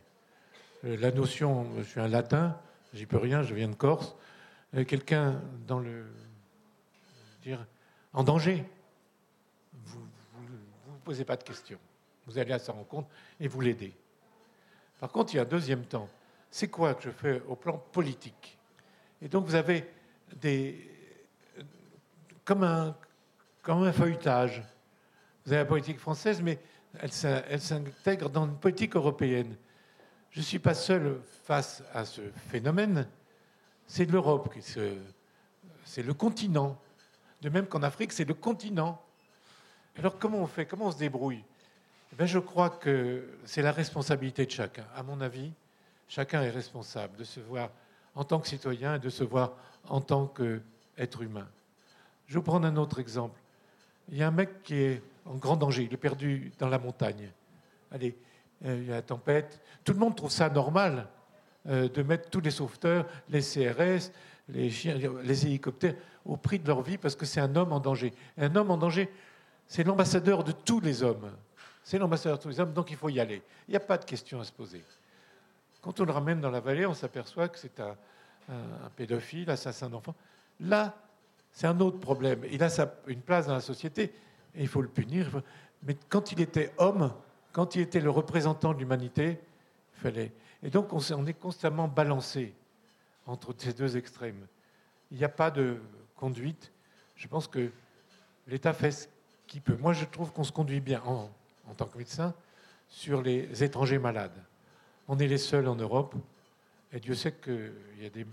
Euh, La notion, je suis un latin, j'y peux rien, je viens de Corse. Euh, Quelqu'un dans le, dire, en danger, vous ne vous posez pas de questions. Vous allez à sa rencontre et vous l'aidez. Par contre, il y a un deuxième temps. C'est quoi que je fais au plan politique? Et donc, vous avez des. comme un, feuilletage. Vous avez la politique française, mais elle, s'in- elle s'intègre dans une politique européenne. Je ne suis pas seul face à ce phénomène. C'est l'Europe, c'est le continent. De même qu'en Afrique, c'est le continent. Alors comment on fait? Comment on se débrouille? Eh Je crois que c'est la responsabilité de chacun. À mon avis, chacun est responsable de se voir en tant que citoyen et de se voir en tant qu'être humain. Je vais vous prendre un autre exemple. Il y a un mec qui est en grand danger, il est perdu dans la montagne. Allez, euh, il y a la tempête. Tout le monde trouve ça normal euh, de mettre tous les sauveteurs, les CRS, les, chiens, les hélicoptères au prix de leur vie parce que c'est un homme en danger. Un homme en danger, c'est l'ambassadeur de tous les hommes. C'est l'ambassadeur de tous les hommes, donc il faut y aller. Il n'y a pas de question à se poser. Quand on le ramène dans la vallée, on s'aperçoit que c'est un, un- un pédophile, assassin d'enfants. Là, c'est un autre problème. Il a une place dans la société et il faut le punir. Mais quand il était homme, quand il était le représentant de l'humanité, il fallait. Et donc on, est constamment balancé entre ces deux extrêmes. Il n'y a pas de conduite. Je pense que l'État fait ce qu'il peut. Moi, je trouve qu'on se conduit bien en, en tant que médecin sur les étrangers malades. On est les seuls en Europe, et Dieu sait qu'il y a des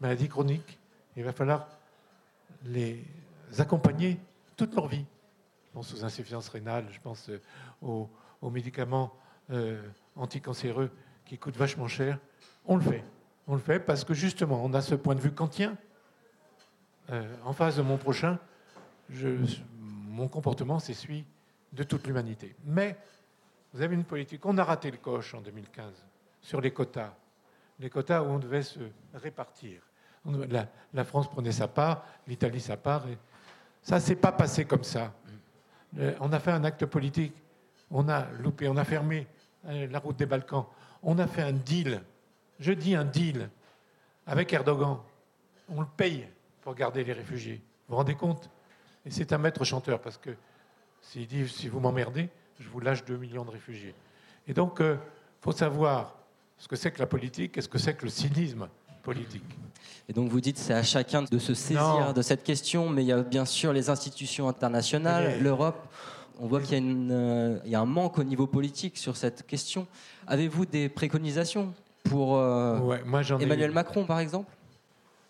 maladies chroniques. Il va falloir les accompagner toute leur vie. Je pense aux insuffisances rénales, je pense euh, aux, médicaments euh, anticancéreux qui coûtent vachement cher. On le fait. On le fait parce que justement, on a ce point de vue kantien. Euh, en face de mon prochain, mon comportement, celui de toute l'humanité. Mais vous avez une politique. On a raté le coche en 2015 sur les quotas. Les quotas où on devait se répartir. La, France prenait sa part, l'Italie sa part. Ça s'est pas passé comme ça. Euh, On a fait un acte politique. On a loupé, on a fermé euh, la route des Balkans. On a fait un deal. Je dis un deal avec Erdogan. On le paye pour garder les réfugiés. Vous vous rendez compte? Et c'est un maître chanteur parce que s'il dit si vous m'emmerdez, je vous lâche 2 millions de réfugiés. Et donc, il faut savoir ce que c'est que la politique et ce que c'est que le cynisme politique. Et donc vous dites c'est à chacun de se saisir Non. de cette question, mais il y a bien sûr les institutions internationales, Mais- l'Europe. On voit qu'il y, a une, euh, il y a un manque au niveau politique sur cette question. Avez-vous des préconisations pour euh, Ouais, moi, Emmanuel Macron, par exemple?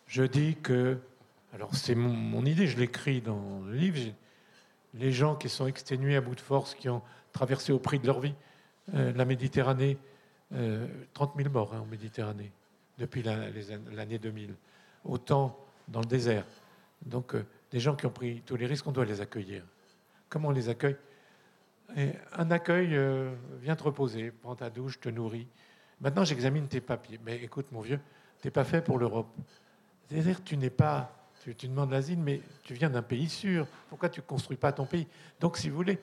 Je dis que, alors c'est mon, mon idée, je l'écris dans le livre, les gens qui sont exténués à bout de force, qui ont traversé au prix de leur vie euh, la Méditerranée, euh, 30 000 morts hein, en Méditerranée depuis l'année 2000, autant dans le désert. Donc euh, des gens qui ont pris tous les risques, on doit les accueillir. Comment on les accueille? Un accueil, euh, viens te reposer, prends ta douche, te nourris. Maintenant, j'examine tes papiers. Mais écoute, mon vieux, t'es pas fait pour l'Europe. C'est-à-dire, tu n'es pas, tu, demandes l'asile, mais tu viens d'un pays sûr. Pourquoi tu ne construis pas ton pays? Donc, si vous voulez,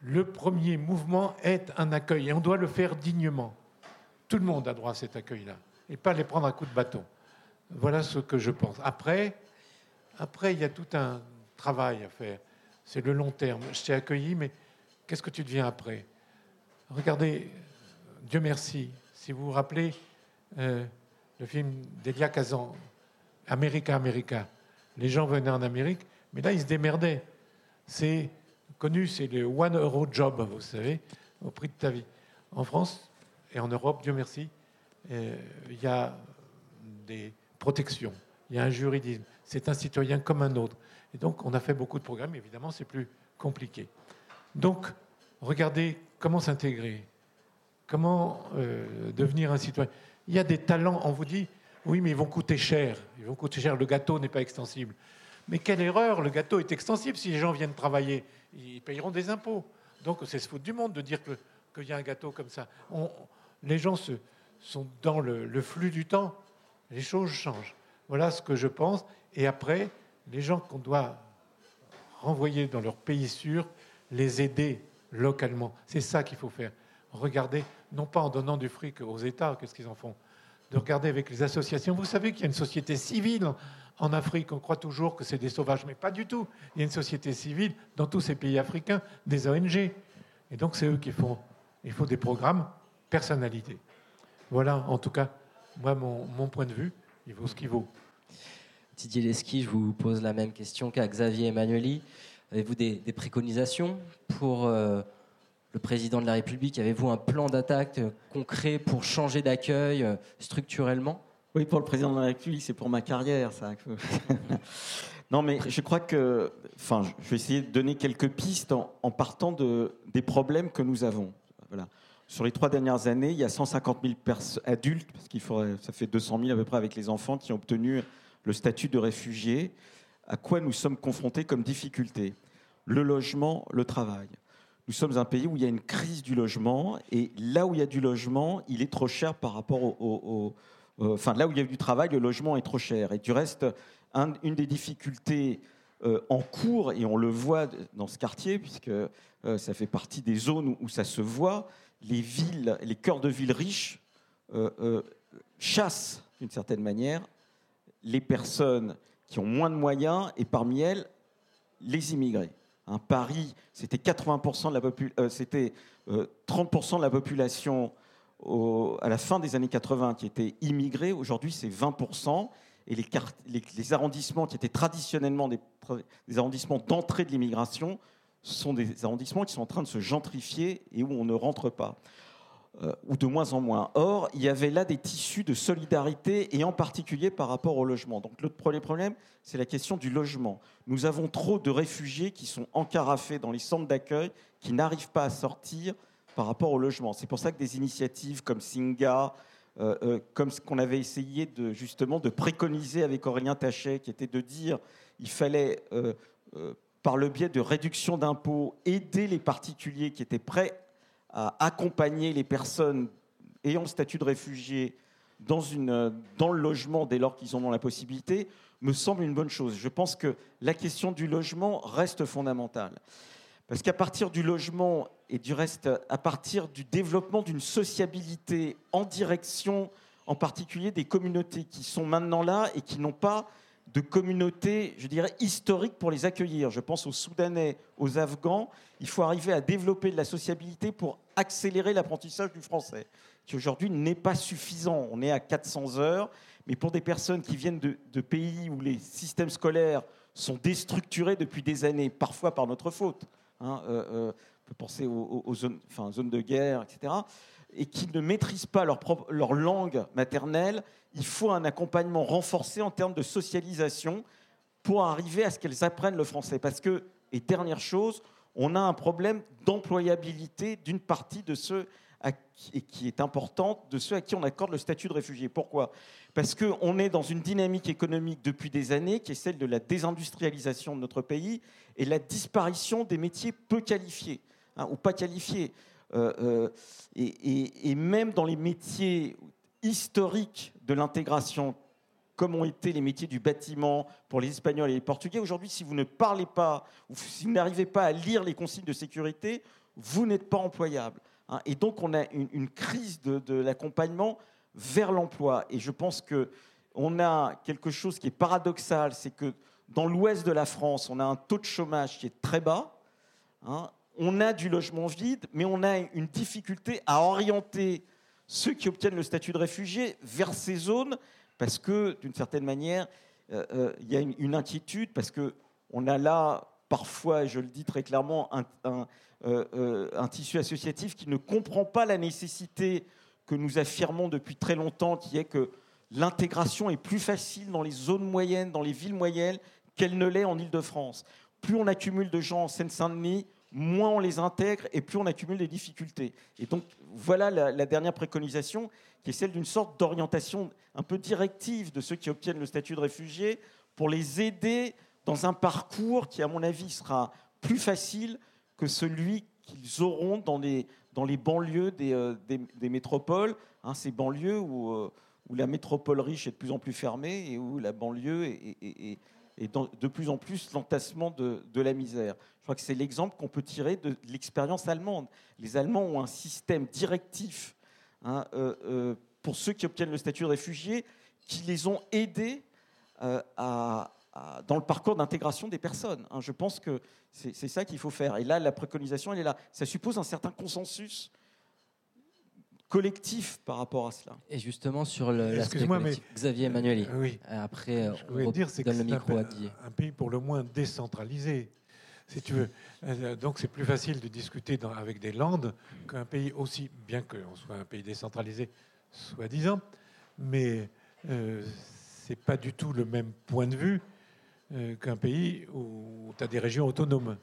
le premier mouvement est un accueil et on doit le faire dignement. Tout le monde a droit à cet accueil-là et pas les prendre à coups de bâton. Voilà ce que je pense. Après, après, il y a tout un travail à faire. C'est le long terme. Je t'ai accueilli, mais qu'est-ce que tu deviens après? Regardez, Dieu merci, si vous vous rappelez euh, le film d'Elia Kazan, America, America. Les gens venaient en Amérique, mais là, ils se démerdaient. C'est connu, c'est le one euro job, vous savez, au prix de ta vie. En France et en Europe, Dieu merci, euh, il y a des protections, il y a un juridisme. C'est un citoyen comme un autre. Et donc, on a fait beaucoup de programmes. Évidemment, c'est plus compliqué. Donc, regardez comment s'intégrer, comment euh, devenir un citoyen. Il y a des talents, on vous dit, oui, mais ils vont coûter cher. Ils vont coûter cher. Le gâteau n'est pas extensible. Mais quelle erreur Le gâteau est extensible. Si les gens viennent travailler, ils payeront des impôts. Donc, c'est se foutre du monde de dire qu'il y a un gâteau comme ça. Les gens se, sont dans le, le flux du temps. Les choses changent. Voilà ce que je pense. Et après, les gens qu'on doit renvoyer dans leur pays sûr, les aider localement. C'est ça qu'il faut faire. Regardez, non pas en donnant du fric aux États, qu'est-ce qu'ils en font? De regarder avec les associations. Vous savez qu'il y a une société civile en- Afrique. On croit toujours que c'est des sauvages, mais pas du tout. Il y a une société civile dans tous ces pays africains, des ONG. Et donc, c'est eux qui font. Il faut des programmes personnalité. Voilà, en tout cas, moi, mon, point de vue, il vaut ce qu'il vaut. Didier Lesky, je vous pose la même question qu'à Xavier Emmanueli. Avez-vous des, des préconisations pour euh, le président de la République Avez-vous un plan d'attaque euh, concret pour changer d'accueil euh, structurellement? Oui, pour le président de la République, c'est pour ma carrière, non, mais je crois que. Enfin, je vais essayer de donner quelques pistes en, partant de, des problèmes que nous avons. Sur les trois dernières années, il y a 150 000 perso- adultes, parce qu'il faudrait, ça fait 200 000 à peu près avec les enfants, qui ont obtenu le statut de réfugié. À quoi nous sommes confrontés comme difficulté Le logement, le travail. Nous sommes un pays où il y a une crise du logement, et là où il y a du logement, il est trop cher par rapport au- euh, enfin, là où il y a du travail, le logement est trop cher. Et du reste, un- une des difficultés euh, en cours, et on le voit dans ce quartier, puisque euh, ça fait partie des zones où, ça se voit, les villes, les cœurs de villes riches chassent, d'une certaine manière, les personnes qui ont moins de moyens, et parmi elles, les immigrés. Hein, Paris, c'était 80% de la popu- euh, c'était euh, 30% de la population à la fin des années 80 qui était immigrée. Aujourd'hui, c'est 20%. Et les, arrondissements qui étaient traditionnellement des arrondissements d'entrée de l'immigration sont des arrondissements qui sont en train de se gentrifier et où on ne rentre pas. Euh, ou de moins en moins. Or, il y avait là des tissus de solidarité, et en particulier par rapport au logement. Donc le premier problème, c'est la question du logement. Nous avons trop de réfugiés qui sont encarafés dans les centres d'accueil, qui n'arrivent pas à sortir par rapport au logement. C'est pour ça que des initiatives comme Singa, euh, euh, comme ce qu'on avait essayé de, justement de préconiser avec Aurélien Tachet, qui était de dire il fallait, par le biais de réduction d'impôts, aider les particuliers qui étaient prêts à accompagner les personnes ayant le statut de réfugié euh, dans le logement dès lors qu'ils en ont la possibilité, me semble une bonne chose. Je pense que la question du logement reste fondamentale. Parce qu'à partir du logement et du reste, à partir du développement d'une sociabilité en direction, en particulier des communautés qui sont maintenant là et qui n'ont pas de communauté, je dirais, historique pour les accueillir. Je pense aux Soudanais, aux Afghans. Il faut arriver à développer de la sociabilité pour accélérer l'apprentissage du français, qui aujourd'hui n'est pas suffisant. On est à 400 heures, mais pour des personnes qui viennent de, pays où les systèmes scolaires sont déstructurés depuis des années, parfois par notre faute. Hein, euh, euh, on peut penser aux, zones, de guerre, etc. Et qui ne maîtrisent pas leur, langue maternelle, il faut un accompagnement renforcé en termes de socialisation pour arriver à ce qu'elles apprennent le français. Parce que, et dernière chose, on a un problème d'employabilité d'une partie de ceux et qui est importante de ceux à qui on accorde le statut de réfugié. Pourquoi? Parce qu'on est dans une dynamique économique depuis des années qui est celle de la désindustrialisation de notre pays et la disparition des métiers peu qualifiés hein, ou pas qualifiés. Euh, euh, et, même dans les métiers historiques de l'intégration, comme ont été les métiers du bâtiment pour les Espagnols et les Portugais, aujourd'hui, si vous ne parlez pas ou si vous n'arrivez pas à lire les consignes de sécurité, vous n'êtes pas employable. Hein. Et donc, on a une, crise de, l'accompagnement vers l'emploi. Et je pense qu'on a quelque chose qui est paradoxal, c'est que dans l'ouest de la France, on a un taux de chômage qui est très bas. Hein. On a du logement vide, mais on a une difficulté à orienter ceux qui obtiennent le statut de réfugié vers ces zones, parce que, d'une certaine manière, euh, euh, il y a une, inquiétude, parce qu'on a là, parfois, je le dis très clairement, un, euh, un tissu associatif qui ne comprend pas la nécessité que nous affirmons depuis très longtemps, qui est que l'intégration est plus facile dans les zones moyennes, dans les villes moyennes, qu'elle ne l'est en Ile-de-France. Plus on accumule de gens en Seine-Saint-Denis, moins on les intègre et plus on accumule des difficultés. Et donc voilà la, dernière préconisation, qui est celle d'une sorte d'orientation un peu directive de ceux qui obtiennent le statut de réfugié pour les aider dans un parcours qui, à mon avis, sera plus facile que celui qu'ils auront dans les, dans les banlieues des, euh, des, métropoles, hein, ces banlieues euh, où, la métropole riche est de plus en plus fermée et où la banlieue est, de plus en plus l'entassement de, la misère. Je crois que c'est l'exemple qu'on peut tirer de l'expérience allemande. Les Allemands ont un système directif hein, euh, pour ceux qui obtiennent le statut de réfugié qui les ont aidés à, dans le parcours d'intégration des personnes. Hein. Je pense que c'est ça qu'il faut faire. Et là, la préconisation, elle est là. Ça suppose un certain consensus collectif par rapport à cela. Et justement, sur l'aspect collectif, Xavier Emmanuel, euh, oui. après, je on dire, c'est le micro un, un pays pour le moins décentralisé, si tu veux. Euh, donc c'est plus facile de discuter dans, avec des Landes qu'un pays aussi, bien qu'on soit un pays décentralisé, soi-disant, mais euh, c'est pas du tout le même point de vue euh, qu'un pays où tu as des régions autonomes.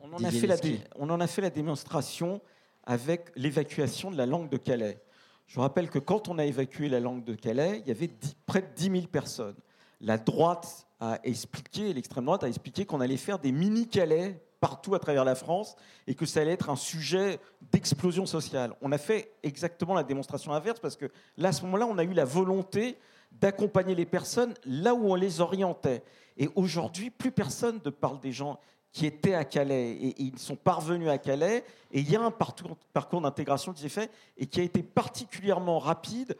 On en, a fait la on en a fait la démonstration avec l'évacuation de la langue de Calais. Je rappelle que quand on a évacué la langue de Calais, il y avait près de 10 000 personnes. La droite a expliqué, l'extrême droite a expliqué qu'on allait faire des mini-Calais partout à travers la France et que ça allait être un sujet d'explosion sociale. On a fait exactement la démonstration inverse parce que là, à ce moment-là, on a eu la volonté d'accompagner les personnes là où on les orientait. Et aujourd'hui, plus personne ne parle des gens qui étaient à Calais et, ils sont parvenus à Calais. Et il y a un parcours, d'intégration qui s'est fait et qui a été particulièrement rapide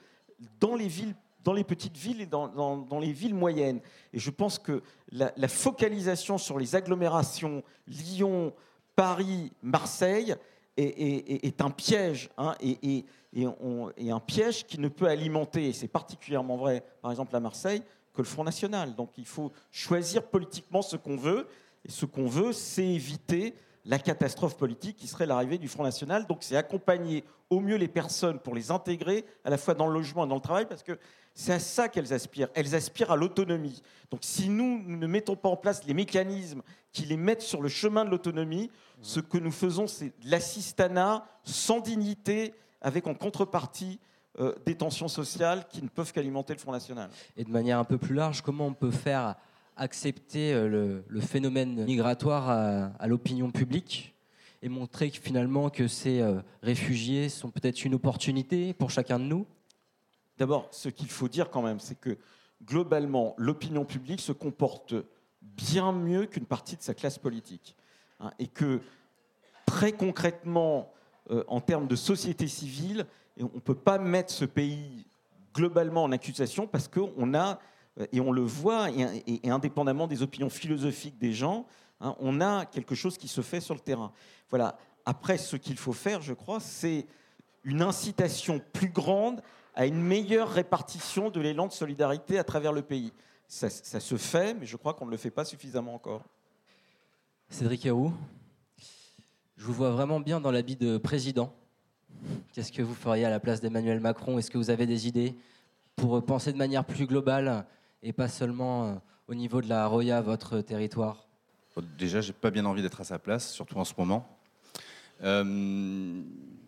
dans les villes dans les petites villes et dans, dans, les villes moyennes. Et je pense que la, focalisation sur les agglomérations Lyon, Paris, Marseille est, un piège. Hein, et, et, un piège qui ne peut alimenter, et c'est particulièrement vrai par exemple à Marseille, que le Front National. Donc il faut choisir politiquement ce qu'on veut, et ce qu'on veut, c'est éviter la catastrophe politique qui serait l'arrivée du Front National. Donc c'est accompagner au mieux les personnes pour les intégrer à la fois dans le logement et dans le travail, parce que c'est à ça qu'elles aspirent. Elles aspirent à l'autonomie. Donc si nous ne mettons pas en place les mécanismes qui les mettent sur le chemin de l'autonomie, ce que nous faisons, c'est l'assistanat sans dignité, avec en contrepartie euh, des tensions sociales qui ne peuvent qu'alimenter le Front National. Et de manière un peu plus large, comment on peut faire accepter euh, le, phénomène migratoire à, l'opinion publique et montrer finalement que ces euh, réfugiés sont peut-être une opportunité pour chacun de nous? D'abord, ce qu'il faut dire quand même, c'est que globalement, l'opinion publique se comporte bien mieux qu'une partie de sa classe politique. Hein, et que très concrètement, euh, en termes de société civile, on ne peut pas mettre ce pays globalement en accusation parce qu'on a, et on le voit, et, indépendamment des opinions philosophiques des gens, hein, on a quelque chose qui se fait sur le terrain. Voilà. Après, ce qu'il faut faire, je crois, c'est une incitation plus grande à une meilleure répartition de l'élan de solidarité à travers le pays. Ça, ça se fait, mais je crois qu'on ne le fait pas suffisamment encore. Cédric Aou, je vous vois vraiment bien dans l'habit de président. Qu'est-ce que vous feriez à la place d'Emmanuel Macron? Est-ce que vous avez des idées pour penser de manière plus globale et pas seulement euh, au niveau de la Roya, votre territoire Déjà, j'ai pas bien envie d'être à sa place, surtout en ce moment. Euh,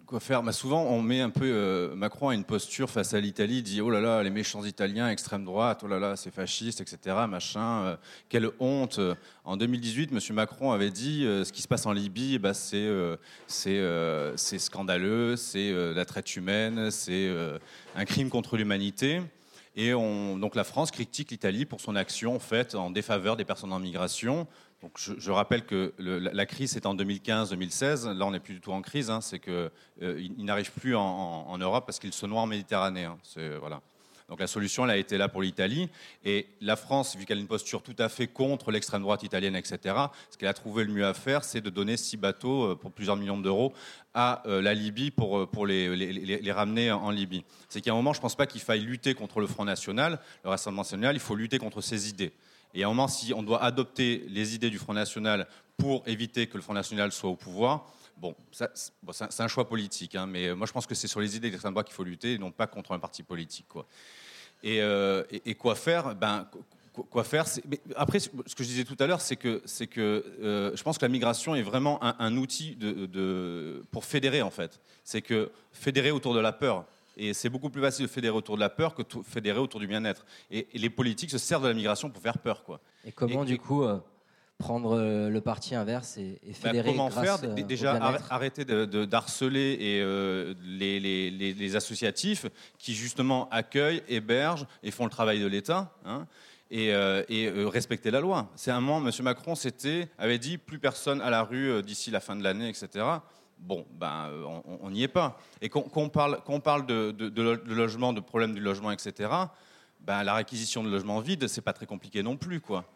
quoi faire? Bah, Souvent, on met un peu euh, Macron à une posture face à l'Italie, dit oh là là, les méchants Italiens, extrême droite, oh là là, c'est fasciste, etc. Machin, quelle honte. En 2018, M. Macron avait dit ce qui se passe en Libye, bah, c'est c'est scandaleux, c'est la traite humaine, c'est un crime contre l'humanité. Et on, donc la France critique l'Italie pour son action faite en défaveur des personnes en migration. Donc je, rappelle que la, crise est en 2015-2016. Là, on n'est plus du tout en crise. Hein. C'est qu'il euh, n'arrive plus en, Europe parce qu'il se noie en Méditerranée. Hein. Voilà. Donc la solution, elle a été là pour l'Italie. Et la France, vu qu'elle a une posture tout à fait contre l'extrême droite italienne, etc., ce qu'elle a trouvé le mieux à faire, c'est de donner six bateaux euh, pour plusieurs millions d'euros à euh, la Libye pour, pour les, les, ramener en Libye. C'est qu'à un moment, je ne pense pas qu'il faille lutter contre le Front National, le Rassemblement national, il faut lutter contre ses idées. Et à un moment, si on doit adopter les idées du Front National pour éviter que le Front National soit au pouvoir, bon, c'est un choix politique. Hein, mais moi, je pense que c'est sur les idées d'extrême droite qu'il faut lutter, et non pas contre un parti politique. Quoi. Et, euh, quoi faire? Ben, quoi faire? Après, ce que je disais tout à l'heure, c'est que, c'est que euh, je pense que la migration est vraiment un, outil de, pour fédérer, en fait. C'est que fédérer autour de la peur. Et c'est beaucoup plus facile de fédérer autour de la peur que de fédérer autour du bien-être. Et, les politiques se servent de la migration pour faire peur. Quoi. Et comment, du coup, euh, prendre euh, le parti inverse et, bah, fédérer Comment grâce, faire Déjà, arrêter d'harceler de, et, euh, les, les, les, associatifs qui, justement, accueillent, hébergent et font le travail de l'État. Hein, et, et respecter la loi. C'est un moment, M. Macron avait dit plus personne à la rue d'ici la fin de l'année, etc. Bon, ben, euh, on n'y est pas. Et qu'on parle, parle de, de, logement, de problème du logement, etc., ben, la réquisition de logements vides, c'est pas très compliqué non plus, quoi.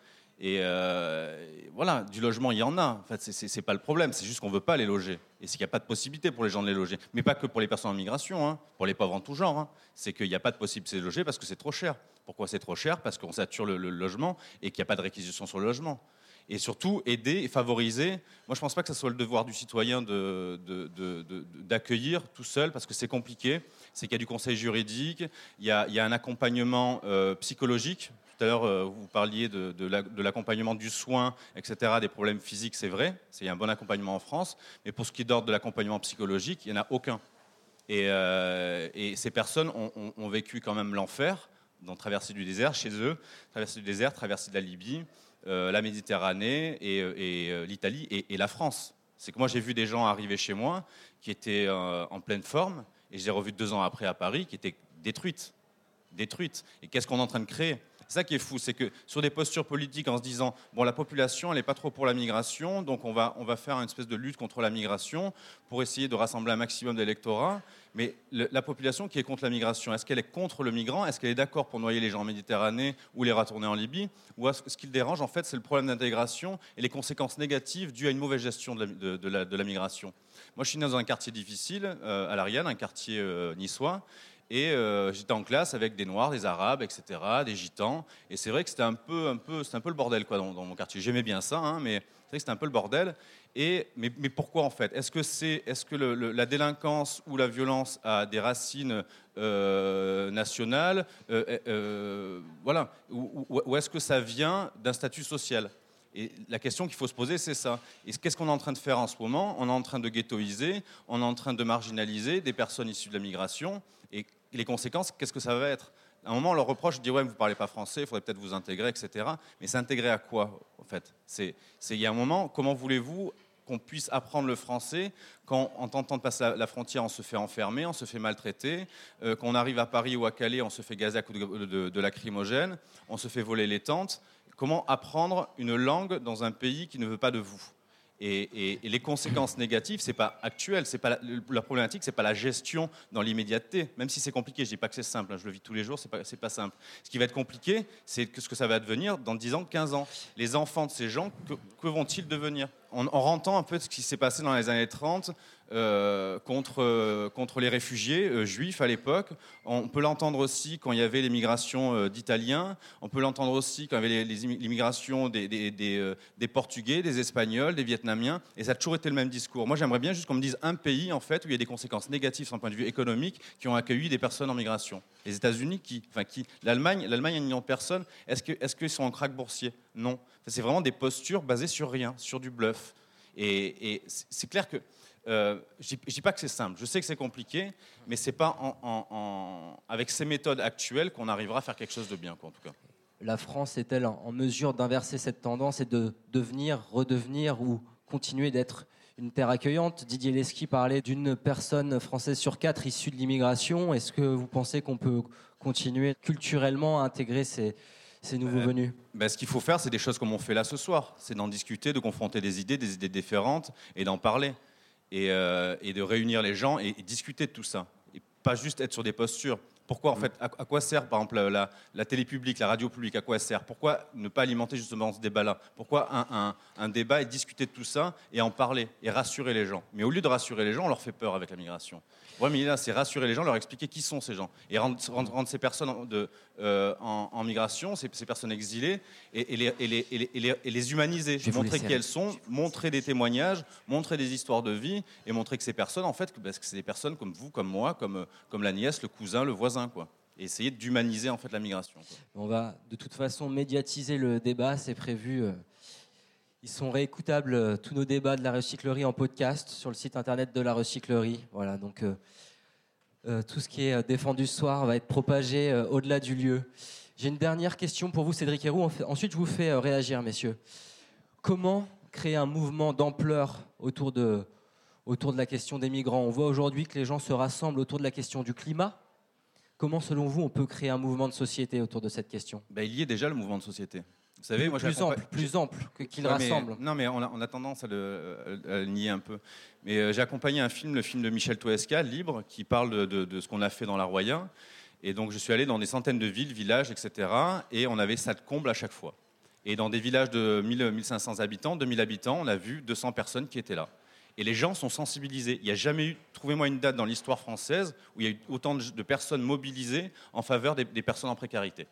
Et euh, voilà, du logement, il y en a. En fait, c'est pas le problème. C'est juste qu'on veut pas les loger. Et c'est qu'il n'y a pas de possibilité pour les gens de les loger. Mais pas que pour les personnes en migration, hein, pour les pauvres en tout genre. Hein. C'est qu'il n'y a pas de possibilité de les loger parce que c'est trop cher. Pourquoi c'est trop cher? Parce qu'on sature le, logement et qu'il n'y a pas de réquisition sur le logement et surtout aider et favoriser. Moi, je ne pense pas que ce soit le devoir du citoyen d'accueillir tout seul, parce que c'est compliqué. C'est qu'il y a du conseil juridique, il y a, un accompagnement euh, psychologique. Tout à l'heure, euh, vous parliez de, l'accompagnement du soin, etc., des problèmes physiques, c'est vrai. Il y a un bon accompagnement en France. Mais pour ce qui est d'ordre de l'accompagnement psychologique, il n'y en a aucun. Et, euh, ces personnes ont, vécu quand même l'enfer dans traversée du désert chez eux, traversée du désert, traversée de la Libye. Euh, la Méditerranée et, l'Italie et, la France. C'est que moi j'ai vu des gens arriver chez moi qui étaient en pleine forme et je les ai revus deux ans après à Paris qui étaient détruites. Détruites. Et qu'est-ce qu'on est en train de créer? C'est ça qui est fou, c'est que sur des postures politiques en se disant, bon, la population, elle n'est pas trop pour la migration, donc on va, on va faire une espèce de lutte contre la migration pour essayer de rassembler un maximum d'électorats. Mais la population qui est contre la migration, est-ce qu'elle est contre le migrant? Est-ce qu'elle est d'accord pour noyer les gens en Méditerranée ou les retourner en Libye? Ou ce qui le dérange, en fait, c'est le problème d'intégration et les conséquences négatives dues à une mauvaise gestion de la, de la, migration? Moi, je suis né dans un quartier difficile, euh, à l'Ariane, un quartier euh, niçois. Et euh, j'étais en classe avec des Noirs, des Arabes, etc., des Gitans. Et c'est vrai que c'était un peu, un peu, un peu le bordel quoi, dans, mon quartier. J'aimais bien ça, hein, mais c'est vrai que c'était un peu le bordel. Et, mais, pourquoi en fait? Est-ce que, c'est, est-ce que la délinquance ou la violence a des racines euh, nationales euh, Voilà. Ou, ou est-ce que ça vient d'un statut social? Et la question qu'il faut se poser, c'est ça. Et qu'est-ce qu'on est en train de faire en ce moment? On est en train de ghettoiser, on est en train de marginaliser des personnes issues de la migration. Et les conséquences, qu'est-ce que ça va être? À un moment, on leur reproche, dit ouais, vous parlez pas français, il faudrait peut-être vous intégrer, etc. Mais s'intégrer à quoi, en fait? C'est, il y a un moment, comment voulez-vous qu'on puisse apprendre le français quand, en tentant de passer la frontière, on se fait enfermer, on se fait maltraiter, euh, qu'on arrive à Paris ou à Calais, on se fait gazer à coups de lacrymogène, on se fait voler les tentes? Comment apprendre une langue dans un pays qui ne veut pas de vous? Et, les conséquences négatives, c'est pas actuel, c'est pas la, la problématique, c'est pas la gestion dans l'immédiateté. Même si c'est compliqué, je dis pas que c'est simple, hein, je le vis tous les jours, c'est pas, pas simple. Ce qui va être compliqué, c'est ce que ça va devenir dans 10 ans, 15 ans. Les enfants de ces gens, que, vont-ils devenir? On, on rentant un peu ce qui s'est passé dans les années 30 euh, contre, euh, contre les réfugiés euh, juifs à l'époque. On peut l'entendre aussi quand il y avait l'immigration euh, d'Italiens. On peut l'entendre aussi quand il y avait l'immigration des, des, Portugais, des Espagnols, des Vietnamiens. Et ça a toujours été le même discours. Moi, j'aimerais bien juste qu'on me dise un pays en fait où il y a des conséquences négatives d'un point de vue économique qui ont accueilli des personnes en migration. Les États-Unis, qui, enfin qui, l'Allemagne, l'Allemagne a un million de personnes. Est-ce qu'ils sont en crack boursier? Non. C'est vraiment des postures basées sur rien, sur du bluff. Et, c'est clair que euh, je ne dis pas que c'est simple, je sais que c'est compliqué, mais ce n'est pas avec ces méthodes actuelles qu'on arrivera à faire quelque chose de bien, en tout cas. La France est-elle en mesure d'inverser cette tendance et de devenir, redevenir ou continuer d'être une terre accueillante? Didier Lesky parlait d'une personne française sur quatre issue de l'immigration. Est-ce que vous pensez qu'on peut continuer culturellement à intégrer ces, ces nouveaux euh, venus ben, Ce qu'il faut faire, c'est des choses comme on fait là ce soir. C'est d'en discuter, de confronter des idées, des idées différentes et d'en parler et, euh, et, de réunir les gens et, et, discuter de tout ça. Et pas juste être sur des postures. Pourquoi, en fait, à, à quoi sert, par exemple, la, la, télé publique, la radio publique, à quoi elle sert? Pourquoi ne pas alimenter justement ce débat-là? Pourquoi un, un, un, débat et discuter de tout ça et en parler et rassurer les gens? Mais au lieu de rassurer les gens, on leur fait peur avec la migration. Le problème, là, c'est rassurer les gens, leur expliquer qui sont ces gens et rendre, rendre, rendre ces personnes de, euh, en, en, migration, ces, ces, personnes exilées, et, et, les, et, les, et, les, et les, humaniser, montrer qui elles sont, montrer des témoignages, montrer des histoires de vie, et montrer que ces personnes, en fait, parce que c'est des personnes comme vous, comme moi, comme, comme la nièce, le cousin, le voisin, Et essayer d'humaniser la migration. On va de toute façon médiatiser le débat, c'est prévu. Euh, ils sont réécoutables, euh, tous nos débats de la recyclerie en podcast sur le site internet de la recyclerie. Voilà, donc euh, tout ce qui est défendu ce soir va être propagé au-delà du lieu. J'ai une dernière question pour vous, Cédric Héroux. Ensuite, je vous fais réagir, messieurs. Comment créer un mouvement d'ampleur autour de, autour de la question des migrants? On voit aujourd'hui que les gens se rassemblent autour de la question du climat. Comment, selon vous, on peut créer un mouvement de société autour de cette question? Ben, Il y est déjà le mouvement de société. Vous savez, moi, plus ample, plus ample qu'il ouais, rassemble. Mais, non, mais on a, on a, tendance à le, à le, nier un peu. Mais euh, j'ai accompagné un film, le film de Michel Toesca, Libre, qui parle de, de, de ce qu'on a fait dans la Roya. Et donc, je suis allé dans des centaines de villes, villages, etc. Et on avait ça de comble à chaque fois. Et dans des villages de 1000, 1500 habitants, 2000 habitants, on a vu 200 personnes qui étaient là. Et les gens sont sensibilisés. Il n'y a jamais eu, trouvez-moi une date dans l'histoire française où il y a eu autant de, personnes mobilisées en faveur des, personnes en précarité.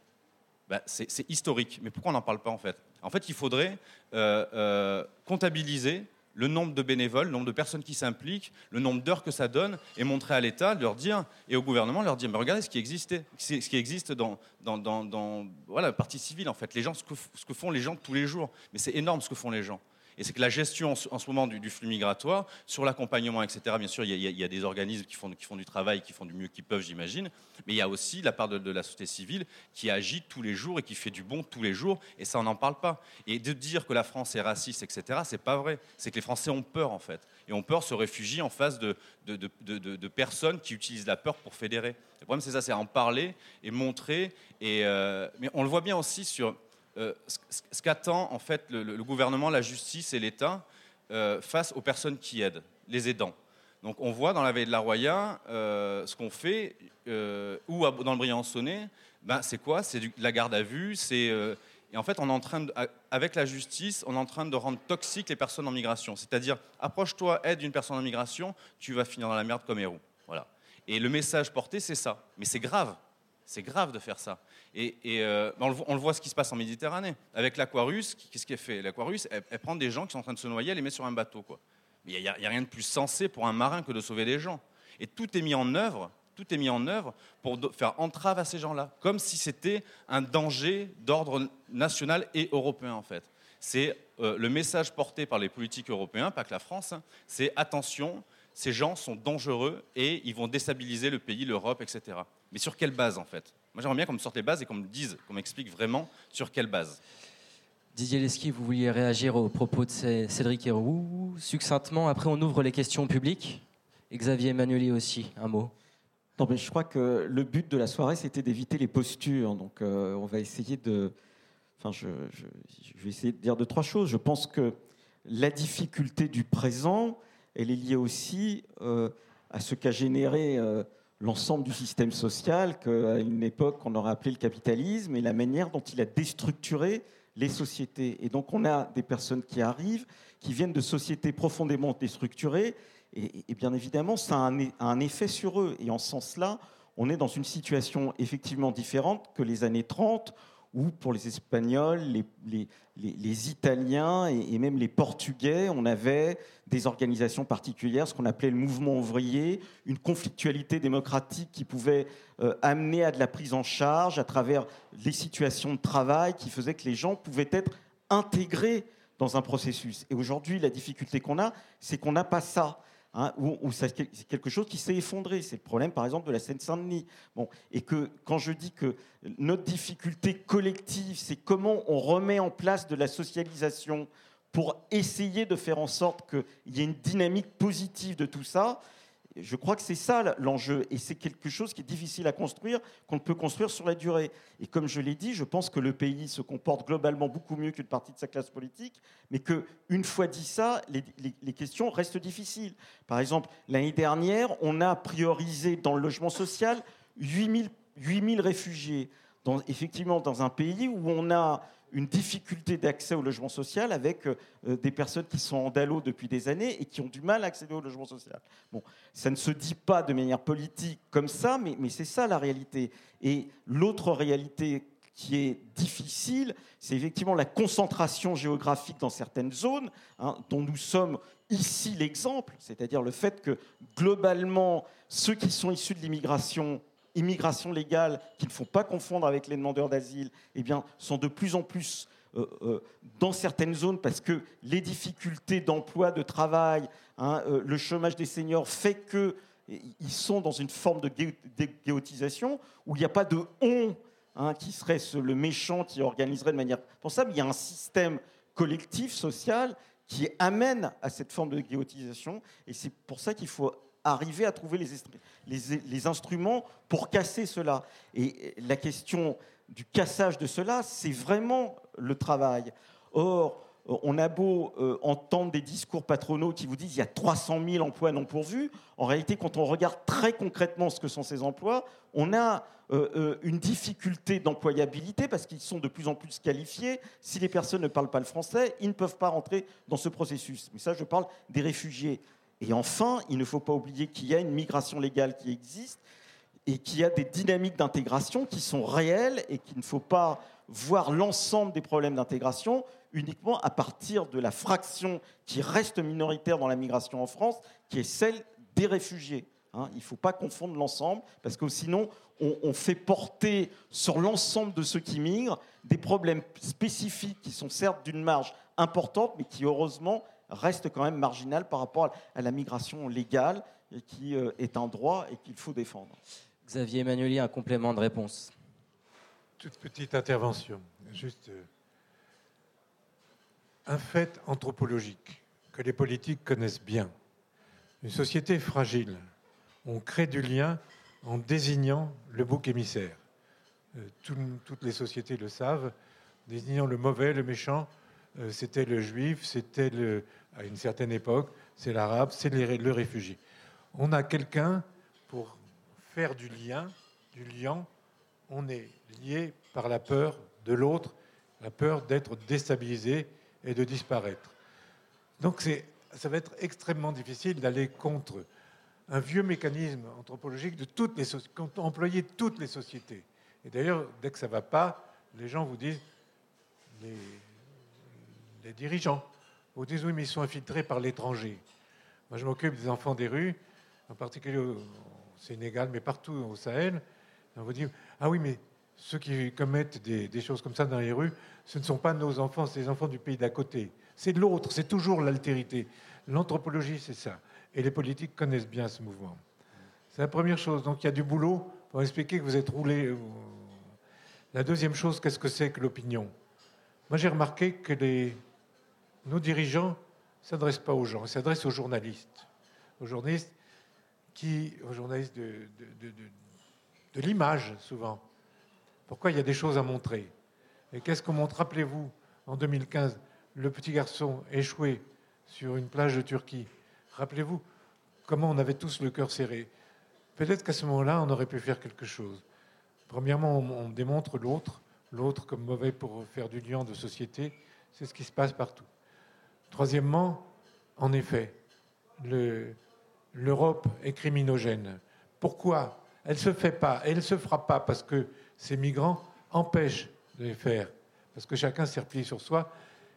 Ben, c'est historique. Mais pourquoi on n'en parle pas en fait? En fait, il faudrait euh, euh, comptabiliser le nombre de bénévoles, le nombre de personnes qui s'impliquent, le nombre d'heures que ça donne, et montrer à l'État, leur dire, et au gouvernement, leur dire, mais regardez ce qui ce qui existe dans, la partie civile en fait, les gens, ce que font les gens tous les jours. Mais c'est énorme ce que font les gens. Et c'est que la gestion en ce moment du, flux migratoire, sur l'accompagnement, etc., bien sûr, il y, a, des organismes qui font, du travail, qui font du mieux qu'ils peuvent, j'imagine, mais il y a aussi la part de, la société civile qui agit tous les jours et qui fait du bon tous les jours, et ça, on n'en parle pas. Et de dire que la France est raciste, etc., c'est pas vrai. C'est que les Français ont peur, en fait. Et ont peur, se réfugient en face de personnes qui utilisent la peur pour fédérer. Le problème, c'est ça, c'est en parler et montrer. Et, euh, mais on le voit bien aussi sur euh, ce, qu'attend en fait le, gouvernement, la justice et l'État euh, face aux personnes qui aident, les aidants. Donc on voit dans la veille de la Roya euh, ce qu'on fait, euh, ou dans le Briançonnet, ben, c'est quoi? C'est la garde à vue, et en fait, on est en train de, avec la justice, on est en train de rendre toxiques les personnes en migration. C'est-à-dire, approche-toi, aide une personne en migration, tu vas finir dans la merde comme héros. Voilà. Et le message porté, c'est ça. Mais c'est grave. C'est grave de faire ça. Et, euh, on, le, on, le, voit ce qui se passe en Méditerranée. Avec l'Aquarius, qu'est-ce qu'elle fait? L'Aquarius, elle, prend des gens qui sont en train de se noyer, elle les met sur un bateau. Quoi. Mais il n'y a, a, rien de plus sensé pour un marin que de sauver des gens. Et tout est mis en œuvre, tout est mis en œuvre pour faire entrave à ces gens-là, comme si c'était un danger d'ordre national et européen en fait. C'est euh, le message porté par les politiques européens, pas que la France, hein, c'est attention, ces gens sont dangereux et ils vont déstabiliser le pays, l'Europe, etc. Mais sur quelle base en fait? Moi j'aimerais bien qu'on me sorte les bases et qu'on me dise, qu'on m'explique vraiment sur quelle base. Didier Lesky, vous vouliez réagir aux propos de Cédric Héroux succinctement. Après, on ouvre les questions publiques. Et Xavier Emmanueli aussi, un mot. Non, mais je crois que le but de la soirée, c'était d'éviter les postures. Donc, euh, on va essayer de. Enfin, je, je, je, vais essayer de dire deux, trois choses. Je pense que la difficulté du présent, elle est liée aussi euh, à ce qu'a généré. Euh, l'ensemble du système social qu'à une époque on aurait appelé le capitalisme et la manière dont il a déstructuré les sociétés. Et donc on a des personnes qui arrivent, qui viennent de sociétés profondément déstructurées, et, bien évidemment, ça a un, effet sur eux. Et en ce sens-là, on est dans une situation effectivement différente que les années 30, où pour les Espagnols, les, Italiens et, même les Portugais, on avait des organisations particulières, ce qu'on appelait le mouvement ouvrier, une conflictualité démocratique qui pouvait euh, amener à de la prise en charge à travers les situations de travail qui faisaient que les gens pouvaient être intégrés dans un processus. Et aujourd'hui, la difficulté qu'on a, c'est qu'on n'a pas ça. Hein, ou c'est quelque chose qui s'est effondré. C'est le problème, par exemple, de la Seine-Saint-Denis. Bon, et que quand je dis que notre difficulté collective, c'est comment on remet en place de la socialisation pour essayer de faire en sorte qu'il y ait une dynamique positive de tout ça, je crois que c'est ça l'enjeu, et c'est quelque chose qui est difficile à construire, qu'on ne peut construire sur la durée. Et comme je l'ai dit, je pense que le pays se comporte globalement beaucoup mieux qu'une partie de sa classe politique, mais que une fois dit ça, les, questions restent difficiles. Par exemple, l'année dernière, on a priorisé dans le logement social 8000 8000 réfugiés, effectivement dans un pays où on a une difficulté d'accès au logement social avec euh, des personnes qui sont en DALO depuis des années et qui ont du mal à accéder au logement social. Bon, ça ne se dit pas de manière politique comme ça, mais, mais c'est ça la réalité. Et l'autre réalité qui est difficile, c'est effectivement la concentration géographique dans certaines zones, hein, dont nous sommes ici l'exemple, c'est-à-dire le fait que globalement, ceux qui sont issus de l'immigration immigration légale, qui ne faut pas confondre avec les demandeurs d'asile, eh bien, sont de plus en plus euh, euh, dans certaines zones parce que les difficultés d'emploi, de travail, hein, euh, le chômage des seniors fait qu'ils sont dans une forme de géotisation où il n'y a pas de on hein, qui serait le méchant qui organiserait de manière responsable. Il y a un système collectif, social, qui amène à cette forme de géotisation. Et c'est pour ça qu'il faut arriver à trouver les, instruments pour casser cela. Et la question du cassage de cela, c'est vraiment le travail. Or, on a beau euh, entendre des discours patronaux qui vous disent qu'il y a 300 000 emplois non pourvus. En réalité, quand on regarde très concrètement ce que sont ces emplois, on a euh, euh, une difficulté d'employabilité parce qu'ils sont de plus en plus qualifiés. Si les personnes ne parlent pas le français, ils ne peuvent pas rentrer dans ce processus. Mais ça, je parle des réfugiés. Et enfin, il ne faut pas oublier qu'il y a une migration légale qui existe et qu'il y a des dynamiques d'intégration qui sont réelles et qu'il ne faut pas voir l'ensemble des problèmes d'intégration uniquement à partir de la fraction qui reste minoritaire dans la migration en France, qui est celle des réfugiés. Hein. il ne faut pas confondre l'ensemble, parce que sinon, on, on fait porter sur l'ensemble de ceux qui migrent des problèmes spécifiques qui sont certes d'une marge importante, mais qui heureusement reste quand même marginal par rapport à la migration légale, qui euh, est un droit et qu'il faut défendre. Xavier Emmanueli, un complément de réponse. Toute petite intervention. Juste euh, un fait anthropologique que les politiques connaissent bien. Une société fragile, on crée du lien en désignant le bouc émissaire. Euh, toutes les sociétés le savent, désignant le mauvais, le méchant, c'était le juif, c'était à une certaine époque, c'est l'arabe, c'est le réfugié. On a quelqu'un pour faire du lien, du lien, on est lié par la peur de l'autre, la peur d'être déstabilisé et de disparaître. Donc ça va être extrêmement difficile d'aller contre un vieux mécanisme anthropologique de toutes les employer toutes les sociétés. Et d'ailleurs, dès que ça ne va pas, les gens vous disent, dirigeants, vous dites oui, mais ils sont infiltrés par l'étranger. Moi, je m'occupe des enfants des rues, en particulier au Sénégal, mais partout au Sahel. On vous dit ah oui, mais ceux qui commettent des, choses comme ça dans les rues, ce ne sont pas nos enfants, c'est les enfants du pays d'à côté. C'est l'autre, c'est toujours l'altérité. L'anthropologie, c'est ça. Et les politiques connaissent bien ce mouvement. C'est la première chose. Donc il y a du boulot pour expliquer que vous êtes roulé. La deuxième chose, qu'est-ce que c'est que l'opinion? Moi, j'ai remarqué que les, nos dirigeants ne s'adressent pas aux gens, ils s'adressent aux journalistes. Aux journalistes, qui, aux journalistes de, de, l'image, souvent. Pourquoi il y a des choses à montrer? Et qu'est-ce qu'on montre? Rappelez-vous, en 2015, le petit garçon échoué sur une plage de Turquie. Rappelez-vous comment on avait tous le cœur serré. Peut-être qu'à ce moment-là, on aurait pu faire quelque chose. Premièrement, on, démontre l'autre, l'autre comme mauvais pour faire du lien de société. C'est ce qui se passe partout. Troisièmement, en effet, l'Europe est criminogène. Pourquoi? Elle ne se fait pas, elle ne se fera pas parce que ces migrants empêchent de les faire, parce que chacun s'est replié sur soi.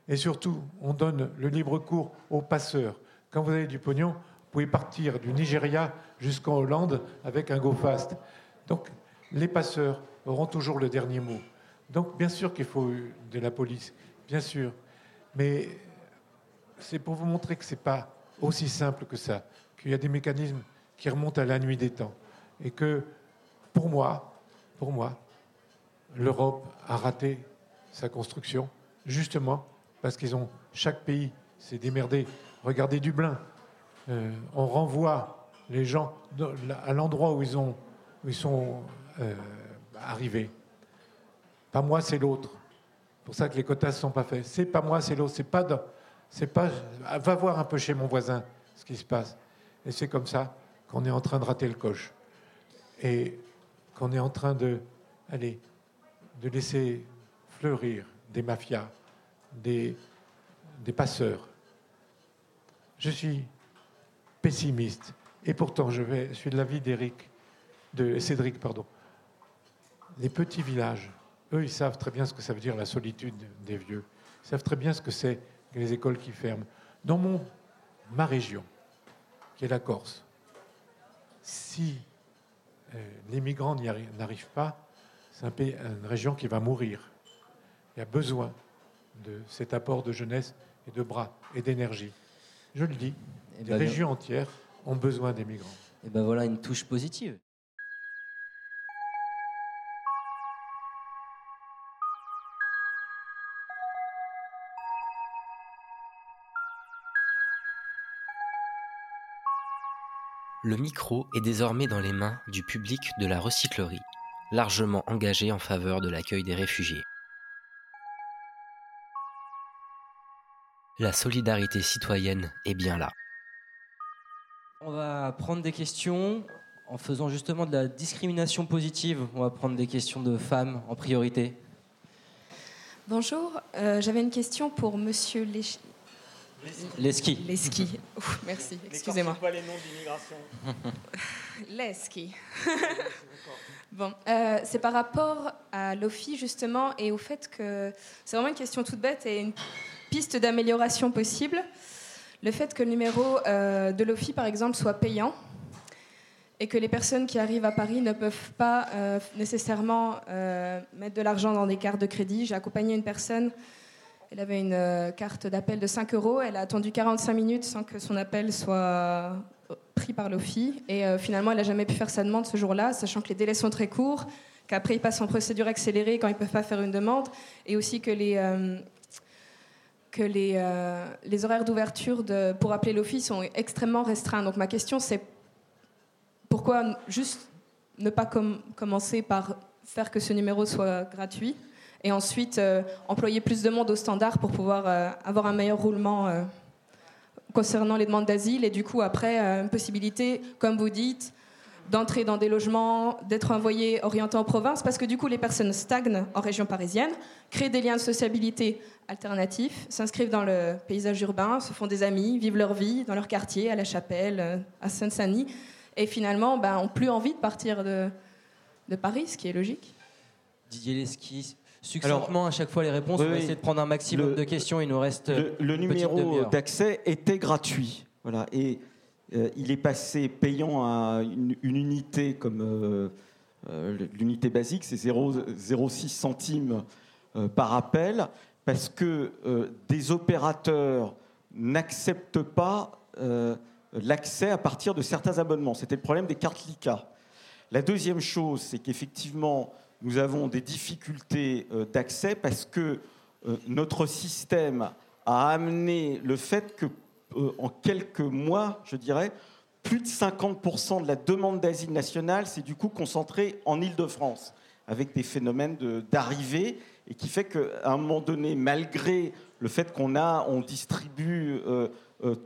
Et surtout, on donne le libre cours aux passeurs. Quand vous avez du pognon, vous pouvez partir du Nigeria jusqu'en Hollande avec un go fast. Donc, les passeurs auront toujours le dernier mot. Donc, bien sûr qu'il faut de la police, bien sûr. Mais c'est pour vous montrer que ce n'est pas aussi simple que ça, qu'il y a des mécanismes qui remontent à la nuit des temps. Et que, pour moi, pour moi, l'Europe a raté sa construction, justement parce qu'ils ont, chaque pays s'est démerdé. Regardez Dublin, euh, on renvoie les gens à l'endroit où ils, où ils sont euh, arrivés. Pas moi, c'est l'autre. C'est pour ça que les quotas ne sont pas faits. C'est pas moi, c'est l'autre. C'est pas, c'est pas. Va voir un peu chez mon voisin ce qui se passe. Et c'est comme ça qu'on est en train de rater le coche et qu'on est en train de, allez, de laisser fleurir des mafias, des, des passeurs. Je suis pessimiste et pourtant je, je suis de l'avis d'Éric, de Cédric, pardon. Les petits villages, eux, ils savent très bien ce que ça veut dire la solitude des vieux. Ils savent très bien ce que c'est les écoles qui ferment. Dans mon, ma région, qui est la Corse, si euh, les migrants n'arrivent pas, c'est une région qui va mourir. Il y a besoin de cet apport de jeunesse et de bras et d'énergie. Je le dis, les eh ben, régions entières ont besoin des migrants. Et ben voilà une touche positive. Le micro est désormais dans les mains du public de la recyclerie, largement engagé en faveur de l'accueil des réfugiés. La solidarité citoyenne est bien là. On va prendre des questions en faisant justement de la discrimination positive. On va prendre des questions de femmes en priorité. Bonjour, euh, j'avais une question pour Monsieur Lech... Les skis. Les skis. merci, excusez-moi. pas les noms d'immigration. les skis. bon, euh, c'est par rapport à l'OFI justement et au fait que c'est vraiment une question toute bête et une piste d'amélioration possible. Le fait que le numéro euh, de l'OFI, par exemple, soit payant et que les personnes qui arrivent à Paris ne peuvent pas euh, nécessairement mettre de l'argent dans des cartes de crédit. J'ai accompagné une personne elle avait une euh, carte d'appel de 5 euros. Elle a attendu 45 minutes sans que son appel soit pris par l'OFI. Et euh, finalement, elle n'a jamais pu faire sa demande ce jour-là, sachant que les délais sont très courts, qu'après, ils passent en procédure accélérée quand ils ne peuvent pas faire une demande, et aussi que les, euh, que les, les horaires d'ouverture pour appeler l'OFI sont extrêmement restreints. Donc ma question, c'est pourquoi juste ne pas commencer par faire que ce numéro soit gratuit? Et ensuite euh, employer plus de monde au standard pour pouvoir euh, avoir un meilleur roulement euh, concernant les demandes d'asile et du coup après une possibilité, comme vous dites, d'entrer dans des logements, d'être envoyé orienté en province, parce que du coup les personnes stagnent en région parisienne, créent des liens de sociabilité alternatifs, s'inscrivent dans le paysage urbain, se font des amis, vivent leur vie dans leur quartier, à la Chapelle, à Sainte-Saint-Denis, et finalement ben, ont plus envie de partir de, de Paris, ce qui est logique. Didier Lesky, succinctement à chaque fois les réponses. on va essayer de prendre un maximum de questions. Il nous reste. Le, numéro d'accès était gratuit. Voilà. Et euh, il est passé payant à une, unité comme euh, euh, l'unité basique, c'est 0,06 centimes par appel, parce que des opérateurs n'acceptent pas l'accès à partir de certains abonnements. C'était le problème des cartes LICA. La deuxième chose, c'est qu'effectivement, nous avons des difficultés euh, d'accès parce que euh, notre système a amené le fait que, euh, en quelques mois, je dirais, plus de 50% de la demande d'asile nationale s'est du coup concentrée en Ile-de-France, avec des phénomènes d'arrivée, et qui fait qu'à un moment donné, malgré le fait qu'on a, on distribue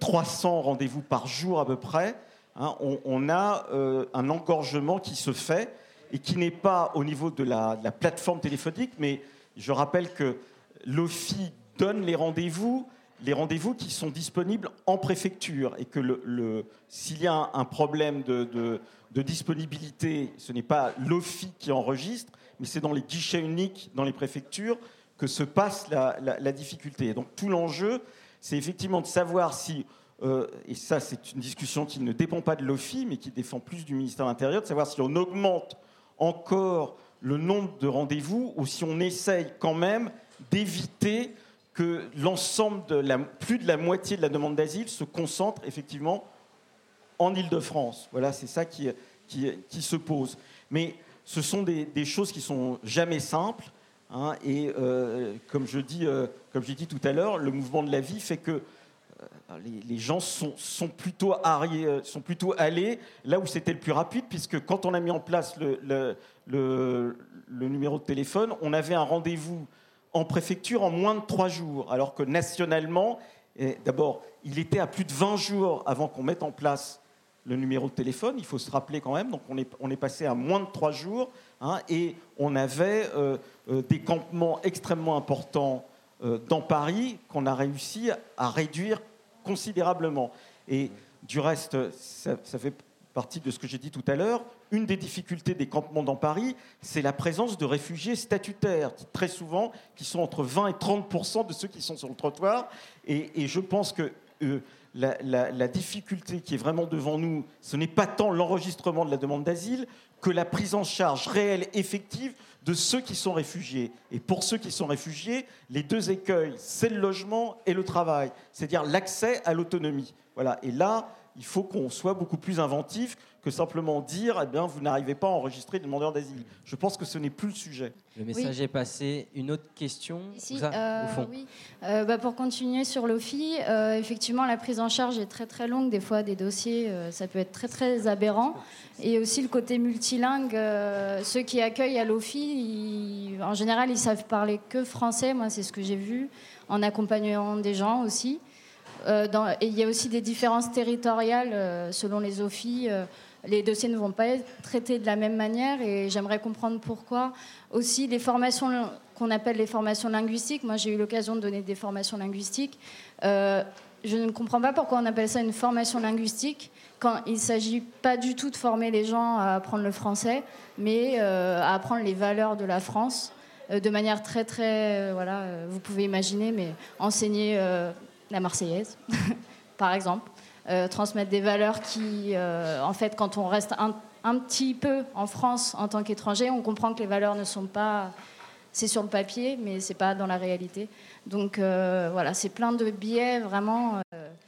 300 rendez-vous par jour à peu près, hein, on, a un engorgement qui se fait et qui n'est pas au niveau de la, plateforme téléphonique, mais Je rappelle que l'OFI donne les rendez-vous, les rendez-vous qui sont disponibles en préfecture et que s'il y a un problème de, disponibilité, ce n'est pas l'OFI qui enregistre, mais c'est dans les guichets uniques dans les préfectures que se passe la, difficulté. donc tout l'enjeu, c'est effectivement de savoir si, euh, et ça c'est une discussion qui ne dépend pas de l'OFI, mais qui défend plus du ministère de l'Intérieur, de savoir si on augmente encore le nombre de rendez-vous ou si on essaye quand même d'éviter que l'ensemble de la, plus de la moitié de la demande d'asile se concentre effectivement en Ile-de-France. Voilà, c'est ça qui, qui, se pose. Mais ce sont des, choses qui sont jamais simples. Hein, et euh, comme je dis, euh, comme j'ai dit tout à l'heure, le mouvement de la vie fait que euh, les, gens sont, plutôt sont, plutôt allés là où c'était le plus rapide, puisque quand on a mis en place le, numéro de téléphone, on avait un rendez-vous en préfecture en moins de trois jours, alors que nationalement, d'abord, il était à plus de 20 jours avant qu'on mette en place le numéro de téléphone, il faut se rappeler quand même, donc on est, passé à moins de trois jours, hein, et on avait euh, euh, des campements extrêmement importants euh, dans Paris qu'on a réussi à réduire considérablement. Et du reste, ça, fait partie de ce que j'ai dit tout à l'heure, une des difficultés des campements dans Paris, c'est la présence de réfugiés statutaires, très souvent, qui sont entre 20 et 30% de ceux qui sont sur le trottoir. Et, je pense que euh, la, difficulté qui est vraiment devant nous, ce n'est pas tant l'enregistrement de la demande d'asile que la prise en charge réelle, effective de ceux qui sont réfugiés. Et pour ceux qui sont réfugiés, les deux écueils, c'est le logement et le travail, c'est-à-dire l'accès à l'autonomie. Voilà. Et là, il faut qu'on soit beaucoup plus inventif que simplement dire eh bien, vous n'arrivez pas à enregistrer des demandeurs d'asile. Je pense que ce n'est plus le sujet. Le message est passé. Une autre question Ici, euh, Oui. Euh, bah, pour continuer sur l'OFI, euh, effectivement, la prise en charge est très très longue. Des fois, des dossiers, ça peut être très très aberrant. Et aussi le côté multilingue. ceux qui accueillent à l'OFI, en général, ils savent parler que français. Moi, c'est ce que j'ai vu en accompagnant des gens aussi. Euh, et il y a aussi des différences territoriales euh, selon les OFI. Euh, les dossiers ne vont pas être traités de la même manière et j'aimerais comprendre pourquoi. Aussi, les formations qu'on appelle les formations linguistiques, moi j'ai eu l'occasion de donner des formations linguistiques. je ne comprends pas pourquoi on appelle ça une formation linguistique quand il ne s'agit pas du tout de former les gens à apprendre le français, mais à apprendre les valeurs de la France de manière très très voilà vous pouvez imaginer mais enseigner la Marseillaise, par exemple, euh, transmettre des valeurs qui, euh, en fait, quand on reste un, petit peu en France en tant qu'étranger, on comprend que les valeurs ne sont pas, c'est sur le papier, mais c'est pas dans la réalité. Donc euh, voilà, c'est plein de biais vraiment.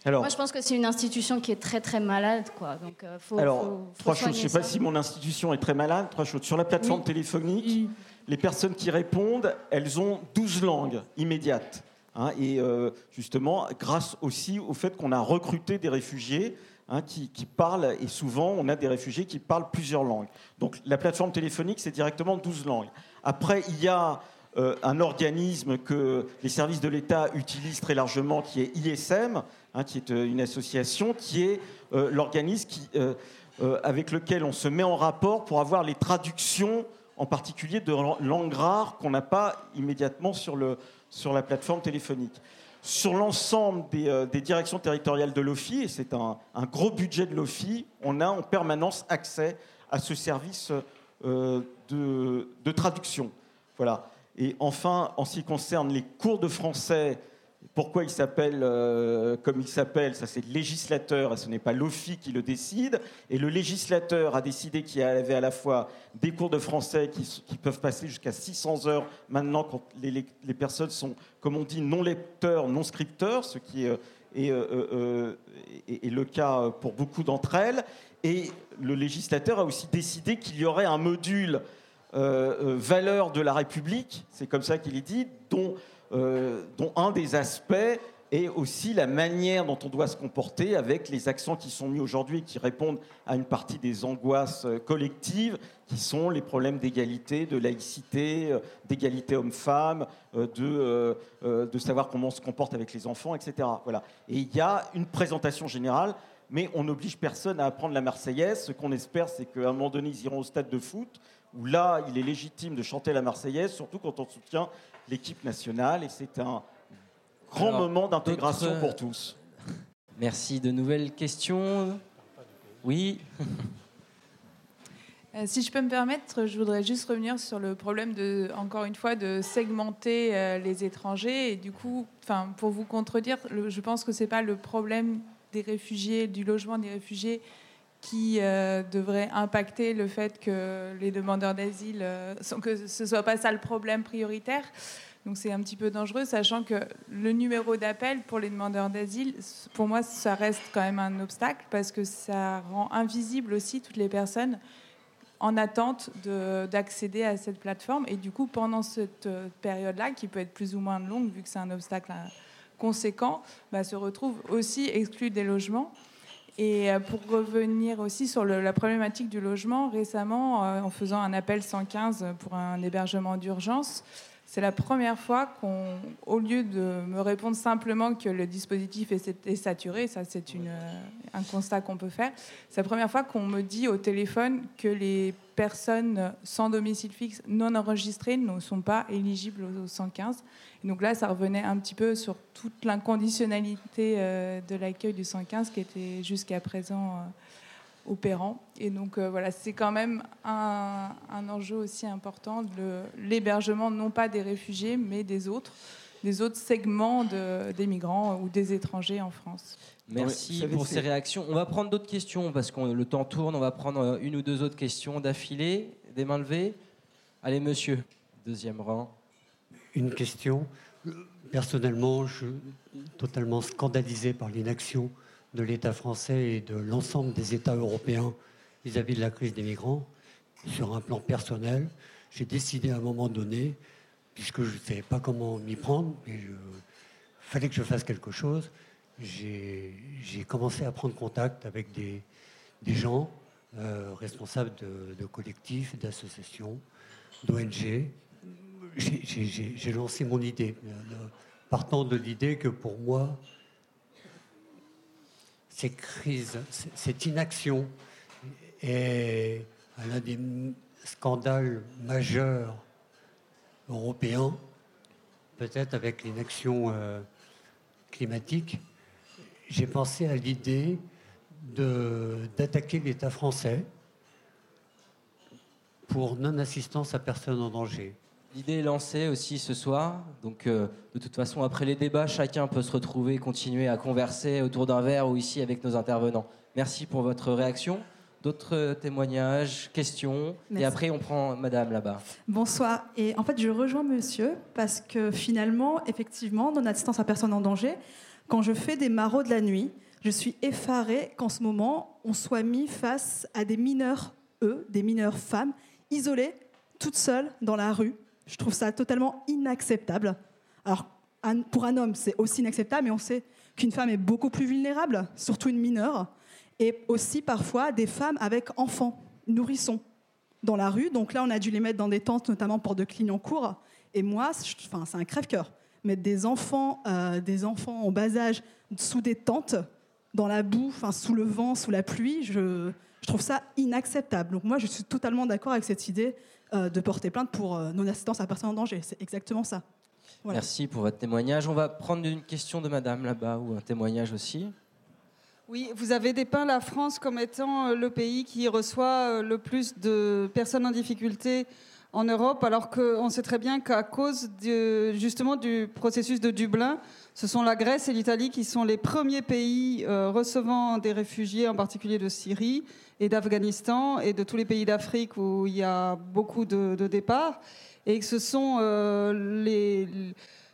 Alors, moi, je pense que c'est une institution qui est très très malade, quoi. Donc faut, alors trois choses. Je ne sais pas si mon institution est très malade. Trois choses. Sur la plateforme téléphonique, les personnes qui répondent, elles ont 12 langues immédiates. Hein, et euh, justement, grâce aussi au fait qu'on a recruté des réfugiés hein, qui, parlent, et souvent on a des réfugiés qui parlent plusieurs langues. Donc la plateforme téléphonique, c'est directement 12 langues. Après, il y a euh, un organisme que les services de l'État utilisent très largement, qui est ISM, hein, qui est euh, une association, qui est l'organisme avec lequel on se met en rapport pour avoir les traductions, en particulier de langues rares qu'on n'a pas immédiatement sur le, sur la plateforme téléphonique. Sur l'ensemble des, euh, directions territoriales de l'OFI, et c'est un, gros budget de l'OFI, on a en permanence accès à ce service euh, de, traduction. Voilà. Et enfin, en ce qui concerne les cours de français pourquoi il s'appelle euh, comme il s'appelle Ça, c'est le législateur, ce n'est pas l'OFI qui le décide. Et le législateur a décidé qu'il y avait à la fois des cours de français qui, peuvent passer jusqu'à 600 heures maintenant quand les, personnes sont, comme on dit, non lecteurs, non scripteurs, ce qui est, euh, est le cas pour beaucoup d'entre elles. Et le législateur a aussi décidé qu'il y aurait un module valeur de la République, c'est comme ça qu'il est dit, dont euh, dont un des aspects est aussi la manière dont on doit se comporter avec les accents qui sont mis aujourd'hui et qui répondent à une partie des angoisses euh, collectives, qui sont les problèmes d'égalité, de laïcité, euh, d'égalité homme-femme, de, savoir comment on se comporte avec les enfants, etc. Voilà. Et il y a une présentation générale mais on n'oblige personne à apprendre la Marseillaise. Ce qu'on espère, c'est qu'à un moment donné, ils iront au stade de foot, où là, il est légitime de chanter la Marseillaise, surtout quand on soutient l'équipe nationale et c'est un grand moment d'intégration pour tous. Merci. De nouvelles questions? Oui euh, si je peux me permettre, je voudrais juste revenir sur le problème de, encore une fois, de segmenter euh, les étrangers. Et du coup, enfin, pour vous contredire, je pense que c'est pas le problème des réfugiés, du logement des réfugiés, qui euh, devrait impacter le fait que les demandeurs d'asile, que ce soit pas ça le problème prioritaire. Donc c'est un petit peu dangereux, sachant que le numéro d'appel pour les demandeurs d'asile, pour moi, ça reste quand même un obstacle parce que ça rend invisible aussi toutes les personnes en attente d'accéder à cette plateforme. Et du coup, pendant cette euh, période-là, qui peut être plus ou moins longue, vu que c'est un obstacle euh, conséquent, bah, se retrouvent aussi exclus des logements. Et euh, pour revenir aussi sur la problématique du logement, récemment, en faisant un appel 115 pour un hébergement d'urgence, c'est la première fois qu'on, au lieu de me répondre simplement que le dispositif est, saturé, ça c'est euh, un constat qu'on peut faire, c'est la première fois qu'on me dit au téléphone que les personnes sans domicile fixe non enregistrées ne sont pas éligibles au 115. donc là, ça revenait un petit peu sur toute l'inconditionnalité euh, de l'accueil du 115 qui était jusqu'à présent euh, opérant. Et donc euh, voilà, c'est quand même un, enjeu aussi important, de l'hébergement non pas des réfugiés, mais des autres, des autres segments des migrants ou des étrangers en France. Merci pour ces réactions. On va prendre d'autres questions parce que le temps tourne. On va prendre euh, une ou deux autres questions d'affilée. Des mains levées. Allez, monsieur, deuxième rang. Une question. Personnellement, je suis totalement scandalisé par l'inaction de l'État français et de l'ensemble des États européens vis-à-vis de la crise des migrants. Sur un plan personnel, j'ai décidé à un moment donné, puisque je ne savais pas comment m'y prendre, il fallait que je fasse quelque chose, j'ai commencé à prendre contact avec des, gens euh, responsables de, de collectifs, d'associations, d'ONG. J'ai lancé mon idée, euh, partant de l'idée que pour moi, cette crise, cette inaction est un des scandales majeurs européens, peut-être avec l'inaction euh, climatique. J'ai pensé à l'idée d'attaquer l'État français pour non-assistance à personne en danger. L'idée est lancée aussi ce soir. Donc, euh, de toute façon, après les débats, chacun peut se retrouver, continuer à converser autour d'un verre ou ici avec nos intervenants. Merci pour votre réaction. D'autres témoignages, questions? Et après, on prend Madame là-bas. Bonsoir. Et en fait, je rejoins Monsieur parce que finalement, effectivement, non assistance à personne en danger, quand je fais des maraudes la nuit, je suis effarée qu'en ce moment, on soit mis face à des mineurs, eux, des mineurs femmes, isolées, toutes seules dans la rue, je trouve ça totalement inacceptable. Alors, pour un homme, c'est aussi inacceptable, mais on sait qu'une femme est beaucoup plus vulnérable, surtout une mineure, et aussi parfois des femmes avec enfants, nourrissons, dans la rue. Donc là, on a dû les mettre dans des tentes, notamment pour de Clignancourt. Et moi, enfin, c'est un crève-cœur. Mettre des enfants, euh, des enfants en bas âge sous des tentes, dans la boue, enfin, sous le vent, sous la pluie, je, trouve ça inacceptable. Donc moi, je suis totalement d'accord avec cette idée de porter plainte pour euh, non-assistance à personne en danger. C'est exactement ça. Merci pour votre témoignage. On va prendre une question de madame là-bas ou un témoignage aussi. Oui, vous avez dépeint la France comme étant euh, le pays qui reçoit le plus de personnes en difficulté en Europe, alors qu'on sait très bien qu'à cause justement du processus de Dublin, ce sont la Grèce et l'Italie qui sont les premiers pays recevant des réfugiés, en particulier de Syrie, et d'Afghanistan et de tous les pays d'Afrique où il y a beaucoup de, départs. Et que ce sont euh, les,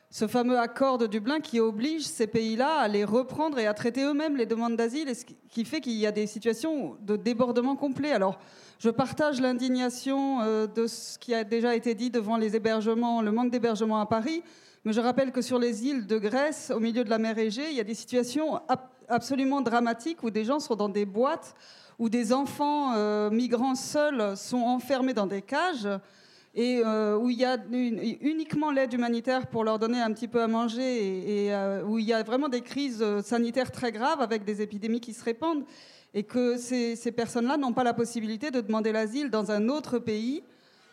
ce fameux accord de Dublin qui oblige ces pays-là à les reprendre et à traiter eux-mêmes les demandes d'asile, ce qui fait qu'il y a des situations de débordement complet. Alors, je partage l'indignation euh, de ce qui a déjà été dit devant les hébergements, le manque d'hébergements à Paris, mais je rappelle que sur les îles de Grèce, au milieu de la mer Égée, il y a des situations absolument dramatiques où des gens sont dans des boîtes où des enfants euh, migrants seuls sont enfermés dans des cages et euh, où il y a uniquement l'aide humanitaire pour leur donner un petit peu à manger et, euh, où il y a vraiment des crises sanitaires très graves avec des épidémies qui se répandent et que ces, ces personnes-là n'ont pas la possibilité de demander l'asile dans un autre pays,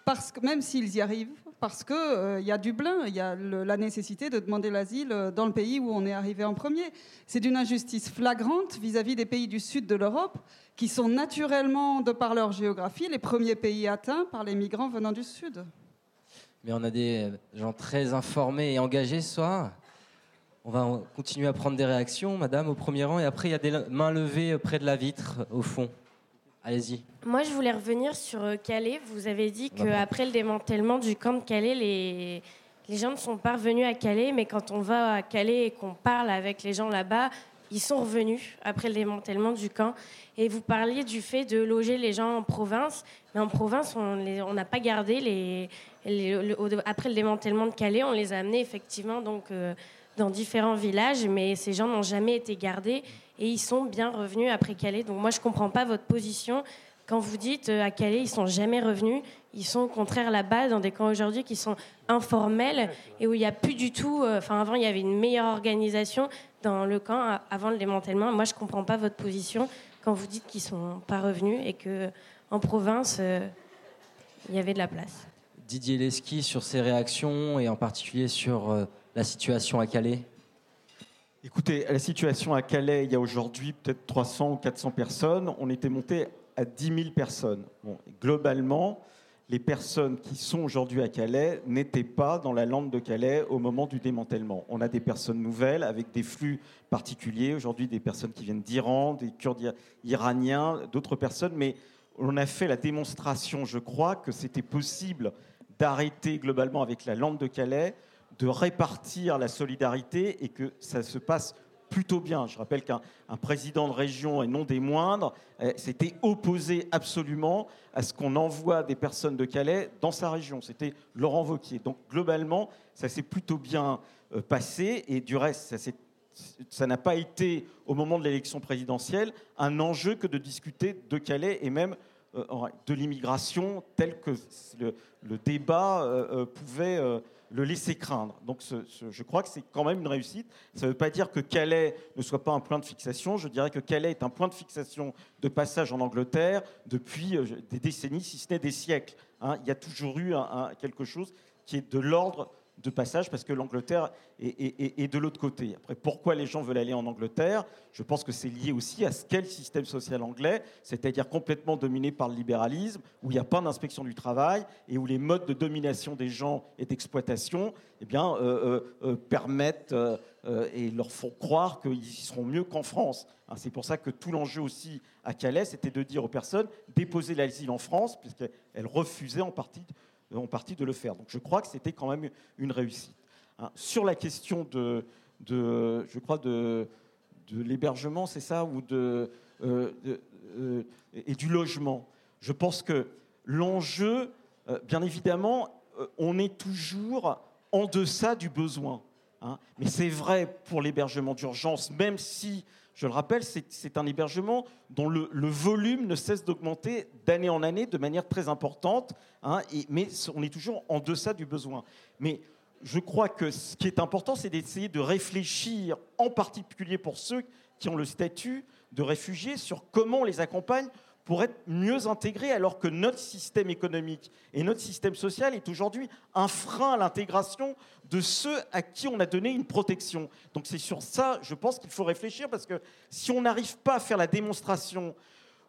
parce que, même s'ils y arrivent, parce qu'il il y a Dublin, il y a la nécessité de demander l'asile dans le pays où on est arrivé en premier. C'est d'une injustice flagrante vis-à-vis des pays du sud de l'Europe, qui sont naturellement, de par leur géographie, les premiers pays atteints par les migrants venant du sud. Mais on a des gens très informés et engagés ce soir. On va continuer à prendre des réactions, madame, au premier rang. Et après, il y a des mains levées près de la vitre, au fond. Allez-y. Moi, je voulais revenir sur euh, Calais. Vous avez dit qu'après le démantèlement du camp de Calais, les, les gens ne sont pas revenus à Calais. Mais quand on va à Calais et qu'on parle avec les gens là-bas, ils sont revenus après le démantèlement du camp. Et vous parliez du fait de loger les gens en province. Mais en province, on n'a pas gardé les, après le démantèlement de Calais, on les a amenés effectivement donc, euh, dans différents villages, mais ces gens n'ont jamais été gardés et ils sont bien revenus après Calais. Donc moi, je ne comprends pas votre position. Quand vous dites euh, à Calais, ils sont jamais revenus, ils sont au contraire là-bas dans des camps aujourd'hui qui sont informels et où il n'y a plus du tout. Euh, enfin, avant, il y avait une meilleure organisation dans le camp avant le démantèlement. Moi, je ne comprends pas votre position quand vous dites qu'ils ne sont pas revenus et que en province, il y avait de la place. Didier Leski sur ses réactions et en particulier sur la situation à Calais? Écoutez, la situation à Calais, il y a aujourd'hui peut-être 300 ou 400 personnes. On était monté à 10 000 personnes. globalement, les personnes qui sont aujourd'hui à Calais n'étaient pas dans la lande de Calais au moment du démantèlement. On a des personnes nouvelles avec des flux particuliers. Aujourd'hui, des personnes qui viennent d'Iran, des Kurdes iraniens, d'autres personnes. Mais on a fait la démonstration, je crois, que c'était possible d'arrêter globalement avec la lande de Calais de répartir la solidarité et que ça se passe plutôt bien. Je rappelle qu'un président de région, et non des moindres, eh, s'était opposé absolument à ce qu'on envoie des personnes de Calais dans sa région. C'était Laurent Vauquier. Donc globalement, ça s'est plutôt bien euh, passé et du reste, ça n'a pas été, au moment de l'élection présidentielle, un enjeu que de discuter de Calais et même euh, de l'immigration tel que le, débat euh, pouvait le laisser craindre. Donc je crois que c'est quand même une réussite. Ça ne veut pas dire que Calais ne soit pas un point de fixation. Je dirais que Calais est un point de fixation de passage en Angleterre depuis euh, des décennies, si ce n'est des siècles. Hein. Il y a toujours eu quelque chose qui est de l'ordre de passage parce que l'Angleterre est, de l'autre côté. Après, pourquoi les gens veulent aller en Angleterre Je pense que c'est lié aussi à ce qu'est le système social anglais, c'est-à-dire complètement dominé par le libéralisme, où il n'y a pas d'inspection du travail et où les modes de domination des gens et d'exploitation eh bien, euh, euh, euh, permettent et leur font croire qu'ils seront mieux qu'en France. Hein, c'est pour ça que tout l'enjeu aussi à Calais, c'était de dire aux personnes déposez l'asile en France, puisqu'elles refusaient en partie en partie de le faire. Donc je crois que c'était quand même une réussite. Hein, sur la question de, je crois, de, l'hébergement, c'est ça, ou de, euh, euh, et du logement, je pense que l'enjeu, euh, bien évidemment, on est toujours en deçà du besoin. Hein. mais c'est vrai pour l'hébergement d'urgence, même si je le rappelle, c'est un hébergement dont le, volume ne cesse d'augmenter d'année en année de manière très importante, hein, mais on est toujours en deçà du besoin. Mais je crois que ce qui est important, c'est d'essayer de réfléchir, en particulier pour ceux qui ont le statut de réfugiés, sur comment on les accompagne pour être mieux intégrés, alors que notre système économique et notre système social est aujourd'hui un frein à l'intégration de ceux à qui on a donné une protection. Donc c'est sur ça, je pense qu'il faut réfléchir, parce que si on n'arrive pas à faire la démonstration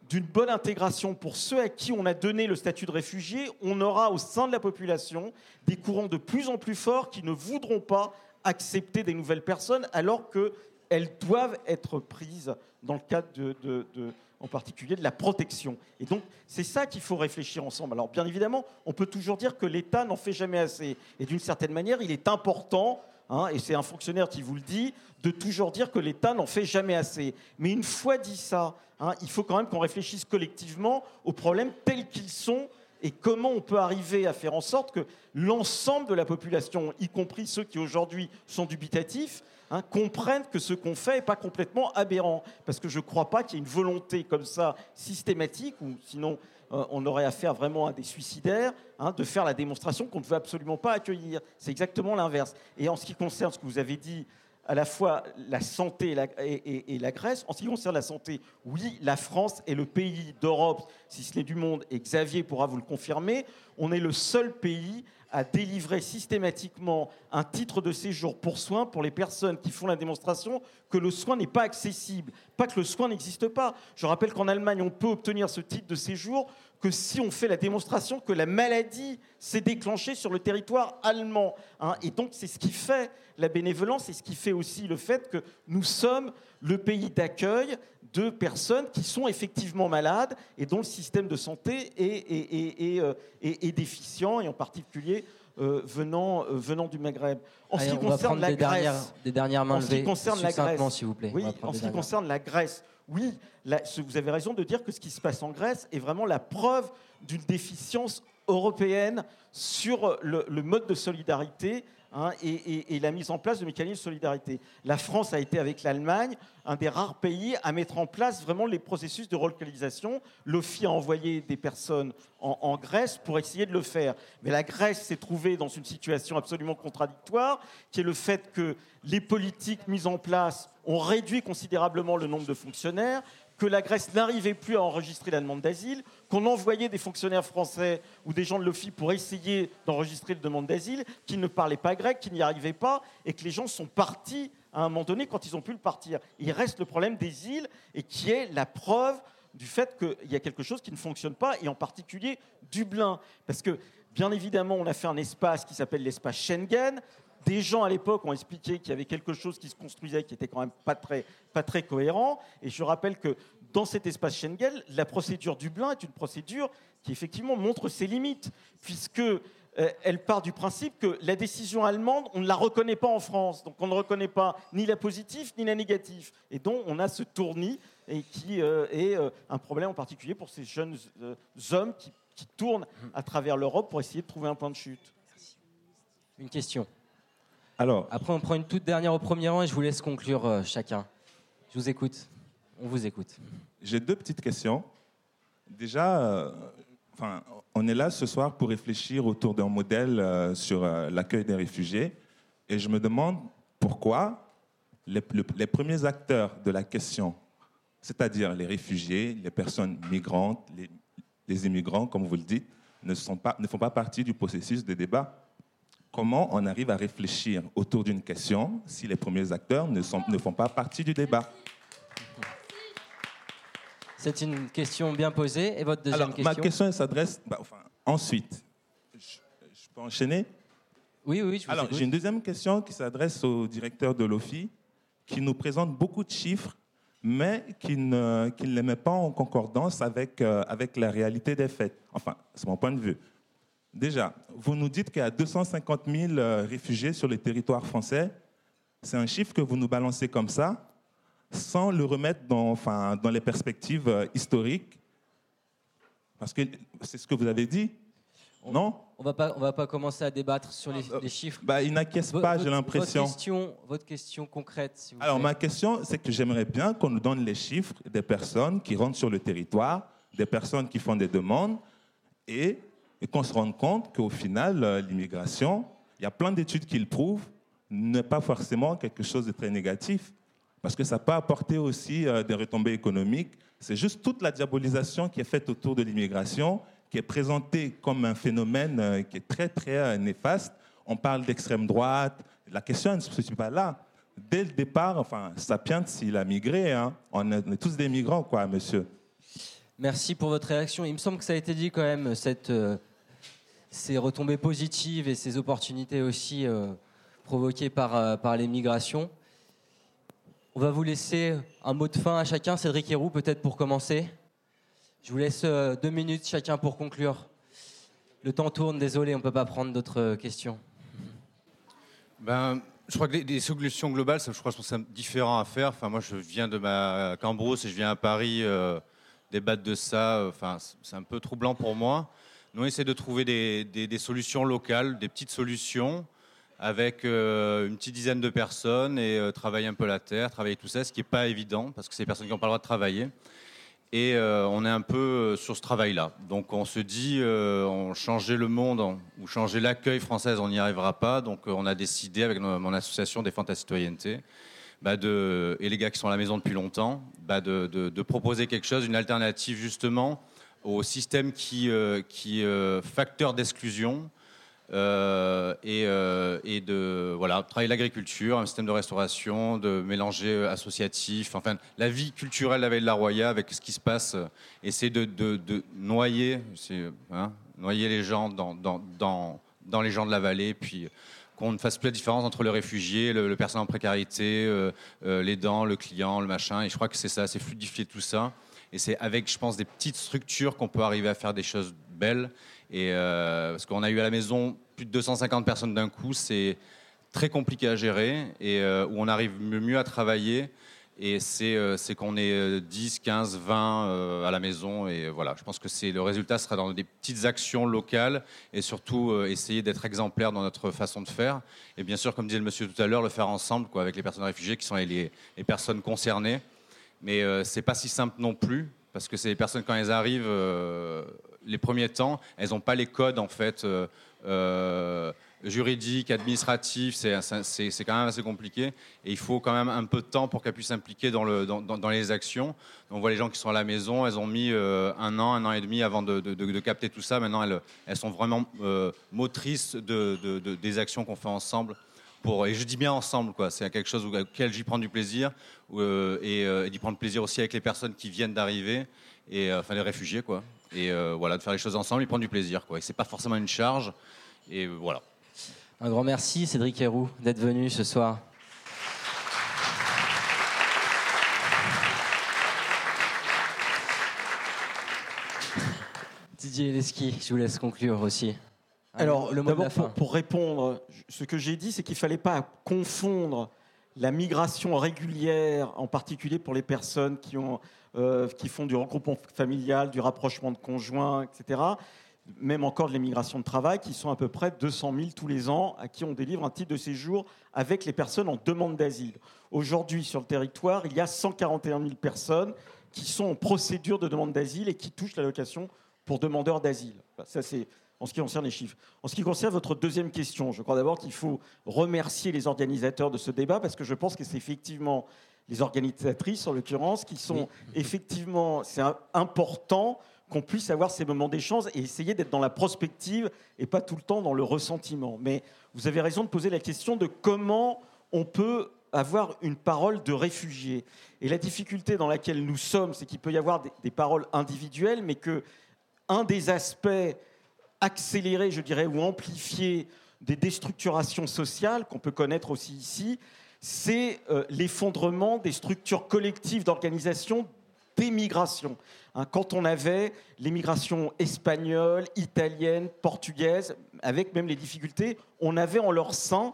d'une bonne intégration pour ceux à qui on a donné le statut de réfugié, on aura au sein de la population des courants de plus en plus forts qui ne voudront pas accepter des nouvelles personnes alors qu'elles doivent être prises dans le cadre de en particulier de la protection. Et donc, c'est ça qu'il faut réfléchir ensemble. Alors, bien évidemment, on peut toujours dire que l'État n'en fait jamais assez. Et d'une certaine manière, il est important, hein, et c'est un fonctionnaire qui vous le dit, de toujours dire que l'État n'en fait jamais assez. Mais une fois dit ça, hein, il faut quand même qu'on réfléchisse collectivement aux problèmes tels qu'ils sont et comment on peut arriver à faire en sorte que l'ensemble de la population, y compris ceux qui aujourd'hui sont dubitatifs, Hein, comprennent que ce qu'on fait n'est pas complètement aberrant. Parce que je ne crois pas qu'il y ait une volonté comme ça systématique, ou sinon euh, on aurait affaire vraiment à des suicidaires, hein, de faire la démonstration qu'on ne veut absolument pas accueillir. C'est exactement l'inverse. Et en ce qui concerne ce que vous avez dit à la fois la santé et la, Grèce. En ce qui concerne la santé, oui, la France est le pays d'Europe, si ce n'est du monde, et Xavier pourra vous le confirmer, on est le seul pays à délivrer systématiquement un titre de séjour pour soins pour les personnes qui font la démonstration que le soin n'est pas accessible. Pas que le soin n'existe pas. Je rappelle qu'en Allemagne, on peut obtenir ce titre de séjour que si on fait la démonstration que la maladie s'est déclenchée sur le territoire allemand. hein. Et donc, c'est ce qui fait la bénévolence et ce qui fait aussi le fait que nous sommes le pays d'accueil de personnes qui sont effectivement malades et dont le système de santé est, est- est- est, euh, déficient, et en particulier euh, venant, euh, venant du Maghreb. En Allez, ce qui concerne la dernières- Grèce, des dernières mains en ce qui concerne la Grèce, s'il vous plaît. Oui, en ce qui dernières. concerne la Grèce, oui, vous avez raison de dire que ce qui se passe en Grèce est vraiment la preuve d'une déficience européenne sur le mode de solidarité hein, et, la mise en place de mécanismes de solidarité. La France a été avec l'Allemagne un des rares pays à mettre en place vraiment les processus de relocalisation. L'OFI a envoyé des personnes en Grèce pour essayer de le faire. Mais la Grèce s'est trouvée dans une situation absolument contradictoire, qui est le fait que les politiques mises en place ont réduit considérablement le nombre de fonctionnaires, que la Grèce n'arrivait plus à enregistrer la demande d'asile, qu'on envoyait des fonctionnaires français ou des gens de l'OFI pour essayer d'enregistrer la demande d'asile, qui ne parlaient pas grec, qui n'y arrivaient pas, et que les gens sont partis à un moment donné quand ils ont pu le partir. Il reste le problème des îles, et qui est la preuve du fait qu'il y a quelque chose qui ne fonctionne pas, et en particulier Dublin. Parce que, bien évidemment, on a fait un espace qui s'appelle l'espace Schengen. Des gens à l'époque ont expliqué qu'il y avait quelque chose qui se construisait qui était quand même pas très, pas très cohérent. Et je rappelle que dans cet espace Schengen, la procédure Dublin est une procédure qui effectivement montre ses limites, puisque euh, elle part du principe que la décision allemande, on ne la reconnaît pas en France. Donc on ne reconnaît pas ni la positive ni la négative. Et donc on a ce tournis et qui euh, est euh, un problème en particulier pour ces jeunes euh, hommes qui, qui tournent à travers l'Europe pour essayer de trouver un point de chute. Une question. Alors, Après, on prend une toute dernière au premier rang et je vous laisse conclure euh, chacun. Je vous écoute. On vous écoute. J'ai deux petites questions. Déjà, euh, on est là ce soir pour réfléchir autour d'un modèle euh, sur euh, l'accueil des réfugiés. Et je me demande pourquoi les, le- les premiers acteurs de la question, c'est-à-dire les réfugiés, les personnes migrantes, les, les immigrants, comme vous le dites, ne, sont pas, ne font pas partie du processus de débat. Comment on arrive à réfléchir autour d'une question si les premiers acteurs ne, sont- ne font pas partie du débat? C'est une question bien posée. Et votre deuxième Alors, question ma question s'adresse. bah, enfin, ensuite, je, je peux enchaîner? Oui, oui, je vous Alors, j'ai une deuxième question qui s'adresse au directeur de l'OFI, qui nous présente beaucoup de chiffres, mais qui ne, qui ne les met pas en concordance avec, euh, avec la réalité des faits. Enfin, c'est mon point de vue. Déjà, vous nous dites qu'il y a 250 000 euh, réfugiés sur le territoire français. C'est un chiffre que vous nous balancez comme ça, sans le remettre dans, enfin, dans les perspectives euh, historiques. Parce que c'est ce que vous avez dit, non? On va pas, on va pas commencer à débattre sur les, les chiffres. bah, il n'acquiesce pas, j'ai l'impression. Votre question, votre question concrète, s'il vous Alors, ma question, c'est que j'aimerais bien qu'on nous donne les chiffres des personnes qui rentrent sur le territoire, des personnes qui font des demandes, et, et qu'on se rende compte qu'au final, euh, l'immigration, il y a plein d'études qui le prouvent, n'est pas forcément quelque chose de très négatif, parce que ça peut apporter aussi euh, des retombées économiques. C'est juste toute la diabolisation qui est faite autour de l'immigration, qui est présentée comme un phénomène euh, qui est très, très euh, néfaste. On parle d'extrême droite. La question ne se situe pas là. Dès le départ, enfin, Sapiens, il a migré. hein. On, est, tous des migrants, quoi, monsieur. Merci pour votre réaction. Il me semble que ça a été dit quand même, cette, ces retombées positives et ces opportunités aussi provoquées par, par les migrations. On va vous laisser un mot de fin à chacun. Cédric Héroux, peut-être pour commencer. Je vous laisse euh, deux minutes chacun pour conclure. Le temps tourne, désolé, on ne peut pas prendre d'autres euh, questions. Ben, je crois que les, solutions globales, ça, je crois que c'est différent à faire. Enfin, moi, je viens de ma Cambrousse et je viens à Paris euh, débattre de ça. Enfin, c'est- un peu troublant pour moi. Nous, on essaie de trouver des- des solutions locales, des petites solutions avec euh, une petite dizaine de personnes et euh, travailler un peu la terre, travailler tout ça, ce qui n'est pas évident parce que c'est des personnes qui n'ont pas le droit de travailler. Et euh, on est un peu sur ce travail-là. Donc on se dit, on changer le monde on- ou changer l'accueil français, on n'y arrivera pas. Donc on a décidé avec mon association Défense la citoyenneté, bah, et les gars qui sont à la maison depuis longtemps, bah, de, de- proposer quelque chose, une alternative justement au système qui, qui facteur d'exclusion. Euh, et, euh, et de voilà, travailler l'agriculture, un système de restauration, de mélanger euh, associatif, enfin la vie culturelle de la vallée de la Roya avec ce qui se passe, essayer de, noyer, hein, noyer les gens dans, les gens de la vallée, puis qu'on ne fasse plus la différence entre le réfugié, le, le personne en précarité, euh, euh, l'aidant, le client, le machin. Et je crois que c'est ça, c'est fluidifier tout ça. Et c'est avec, je pense, des petites structures qu'on peut arriver à faire des choses belles. Et euh, parce qu'on a eu à la maison plus de 250 personnes d'un coup, c'est très compliqué à gérer et euh, où on arrive mieux à travailler. Et c'est euh, qu'on est euh, 10, 15, 20 euh, à la maison. Et voilà, je pense que le résultat sera dans des petites actions locales et surtout euh, essayer d'être exemplaire dans notre façon de faire. Et bien sûr, comme disait le monsieur tout à l'heure, le faire ensemble quoi, avec les personnes réfugiées qui sont les, les- personnes concernées. Mais c'est pas si simple non plus parce que c'est les personnes quand elles arrivent les premiers temps, elles n'ont pas les codes en fait euh, euh, juridiques, administratifs. C'est quand même assez compliqué et il faut quand même un peu de temps pour qu'elles puissent s'impliquer dans, le- dans, dans- dans les actions. On voit les gens qui sont à la maison, elles ont mis euh, un an, un an et demi avant de, capter tout ça. Maintenant, elles, sont vraiment motrices de, de- de- des actions qu'on fait ensemble. Et je dis bien ensemble, quoi. C'est quelque chose auquel j'y prends du plaisir et, d'y prendre plaisir aussi avec les personnes qui viennent d'arriver et les réfugiés, quoi. Et euh, voilà, de faire les choses ensemble, y prendre du plaisir, quoi. Et c'est pas forcément une charge. Et euh, voilà. Un grand merci, Cédric Héroux, d'être venu ce soir. Didier Leski, je vous laisse conclure aussi. Alors, le d'abord, pour, pour répondre, ce que j'ai dit, c'est qu'il ne fallait pas confondre la migration régulière, en particulier pour les personnes qui, ont, euh, qui font du regroupement familial, du rapprochement de conjoints, etc., même encore de l'immigration de travail, qui sont à peu près 200 000 tous les ans, à qui on délivre un titre de séjour avec les personnes en demande d'asile. Aujourd'hui, sur le territoire, il y a 141 000 personnes qui sont en procédure de demande d'asile et qui touchent l'allocation pour demandeurs d'asile. Ça, c'est en ce qui concerne les chiffres. En ce qui concerne votre deuxième question, je crois d'abord qu'il faut remercier les organisateurs de ce débat parce que je pense que c'est effectivement les organisatrices, en l'occurrence, qui sont effectivement, c'est important qu'on puisse avoir ces moments d'échange et essayer d'être dans la prospective et pas tout le temps dans le ressentiment. Mais vous avez raison de poser la question de comment on peut avoir une parole de réfugié. Et la difficulté dans laquelle nous sommes, c'est qu'il peut y avoir des, des paroles individuelles, mais que un des aspects accélérés, je dirais, ou amplifiés des déstructurations sociales qu'on peut connaître aussi ici, c'est euh, l'effondrement des structures collectives d'organisation des migrations. Hein, quand on avait les migrations espagnoles, italiennes, portugaises, avec même les difficultés, on avait en leur sein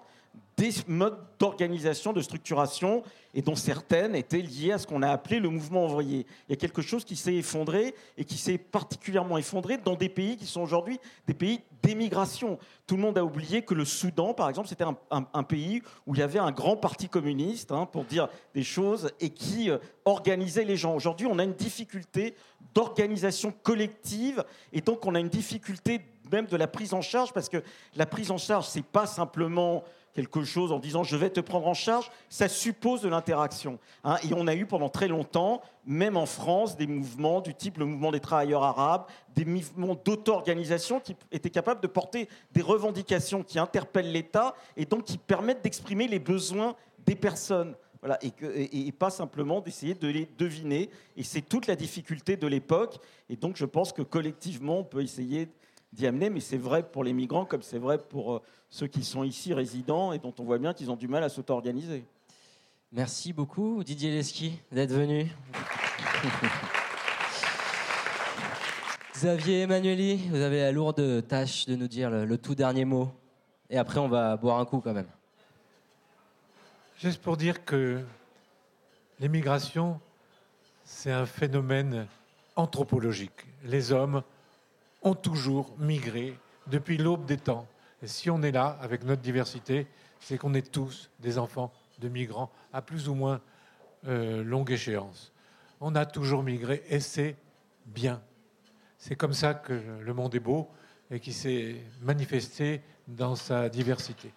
des modes d'organisation, de structuration, et dont certaines étaient liées à ce qu'on a appelé le mouvement ouvrier. Il y a quelque chose qui s'est effondré, et qui s'est particulièrement effondré dans des pays qui sont aujourd'hui des pays d'émigration. Tout le monde a oublié que le Soudan, par exemple, c'était un, pays où il y avait un grand parti communiste, hein, pour dire des choses, et qui euh, organisait les gens. Aujourd'hui, on a une difficulté d'organisation collective, et donc on a une difficulté même de la prise en charge, parce que la prise en charge, c'est pas simplement quelque chose en disant je vais te prendre en charge, ça suppose de l'interaction. hein. et on a eu pendant très longtemps, même en France, des mouvements du type le mouvement des travailleurs arabes, des mouvements d'auto-organisation qui étaient capables de porter des revendications qui interpellent l'État et donc qui permettent d'exprimer les besoins des personnes. Voilà, et, pas simplement d'essayer de les deviner. Et c'est toute la difficulté de l'époque. Et donc je pense que collectivement, on peut essayer d'y amener, mais c'est vrai pour les migrants comme c'est vrai pour euh, ceux qui sont ici résidents et dont on voit bien qu'ils ont du mal à s'auto-organiser. Merci beaucoup, Didier Leski, d'être venu. Xavier Emmanueli, vous avez la lourde tâche de nous dire le, le tout dernier mot. Et après, on va boire un coup quand même. Juste pour dire que l'immigration, c'est un phénomène anthropologique. Les hommes ont toujours migré depuis l'aube des temps. Et si on est là avec notre diversité, c'est qu'on est tous des enfants de migrants à plus ou moins euh, longue échéance. on a toujours migré et c'est bien. C'est comme ça que le monde est beau et qui s'est manifesté dans sa diversité.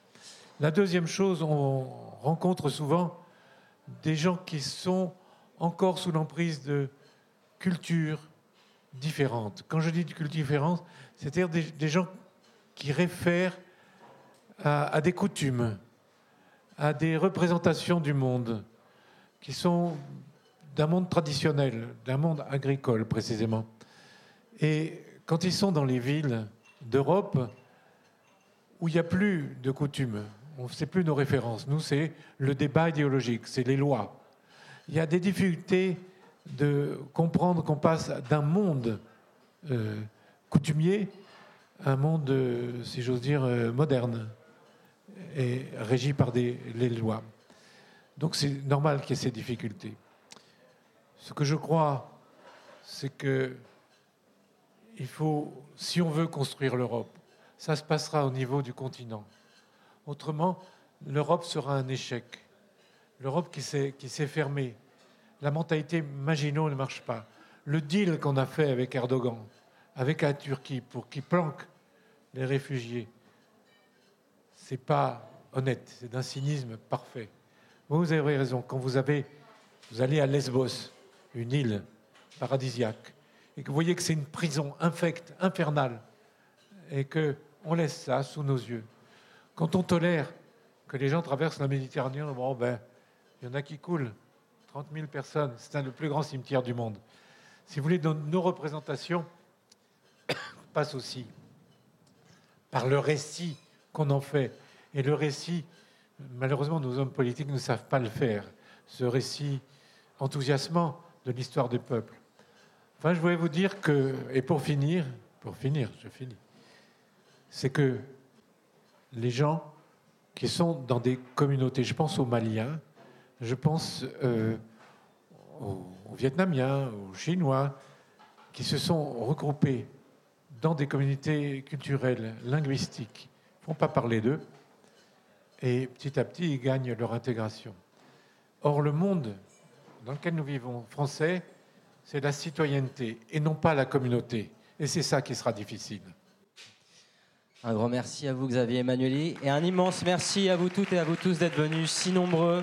La deuxième chose, on rencontre souvent des gens qui sont encore sous l'emprise de cultures différentes. Quand je dis de cultures différentes, c'est-à-dire des, gens qui réfèrent à, des coutumes, à des représentations du monde, qui sont d'un monde traditionnel, d'un monde agricole précisément. Et quand ils sont dans les villes d'Europe, où il n'y a plus de coutumes, on ne sait plus nos références, nous c'est le débat idéologique, c'est les lois. Il y a des difficultés de comprendre qu'on passe d'un monde euh, coutumier à un monde, euh, si j'ose dire, euh, moderne et régi par les lois. Donc c'est normal qu'il y ait ces difficultés. Ce que je crois, c'est que faut, si on veut construire l'Europe, ça se passera au niveau du continent. Autrement, l'Europe sera un échec. L'Europe qui s'est fermée. La mentalité Maginot ne marche pas. Le deal qu'on a fait avec Erdogan, avec la Turquie, pour qu'il planque les réfugiés, c'est pas honnête, c'est d'un cynisme parfait. Vous avez raison. Quand vous, avez, vous allez à Lesbos, une île paradisiaque, et que vous voyez que c'est une prison infecte, infernale, et que on laisse ça sous nos yeux. Quand on tolère que les gens traversent la Méditerranée, bon, ben, il y en a qui coulent. 30 000 personnes, c'est le plus grand cimetière du monde. Si vous voulez, nos représentations passent aussi par le récit qu'on en fait. Et le récit, malheureusement, nos hommes politiques ne savent pas le faire. Ce récit enthousiasmant de l'histoire des peuples. Enfin, je voulais vous dire que, et pour finir, pour finir, je finis, c'est que les gens qui sont dans des communautés, je pense aux Maliens, je pense euh, aux, Vietnamiens, aux Chinois, qui se sont regroupés dans des communautés culturelles, linguistiques, ne font pas parler d'eux, et petit à petit, ils gagnent leur intégration. Or, le monde dans lequel nous vivons, français, c'est la citoyenneté et non pas la communauté. Et c'est ça qui sera difficile. Un grand merci à vous, Xavier Emmanueli, et un immense merci à vous toutes et à vous tous d'être venus si nombreux.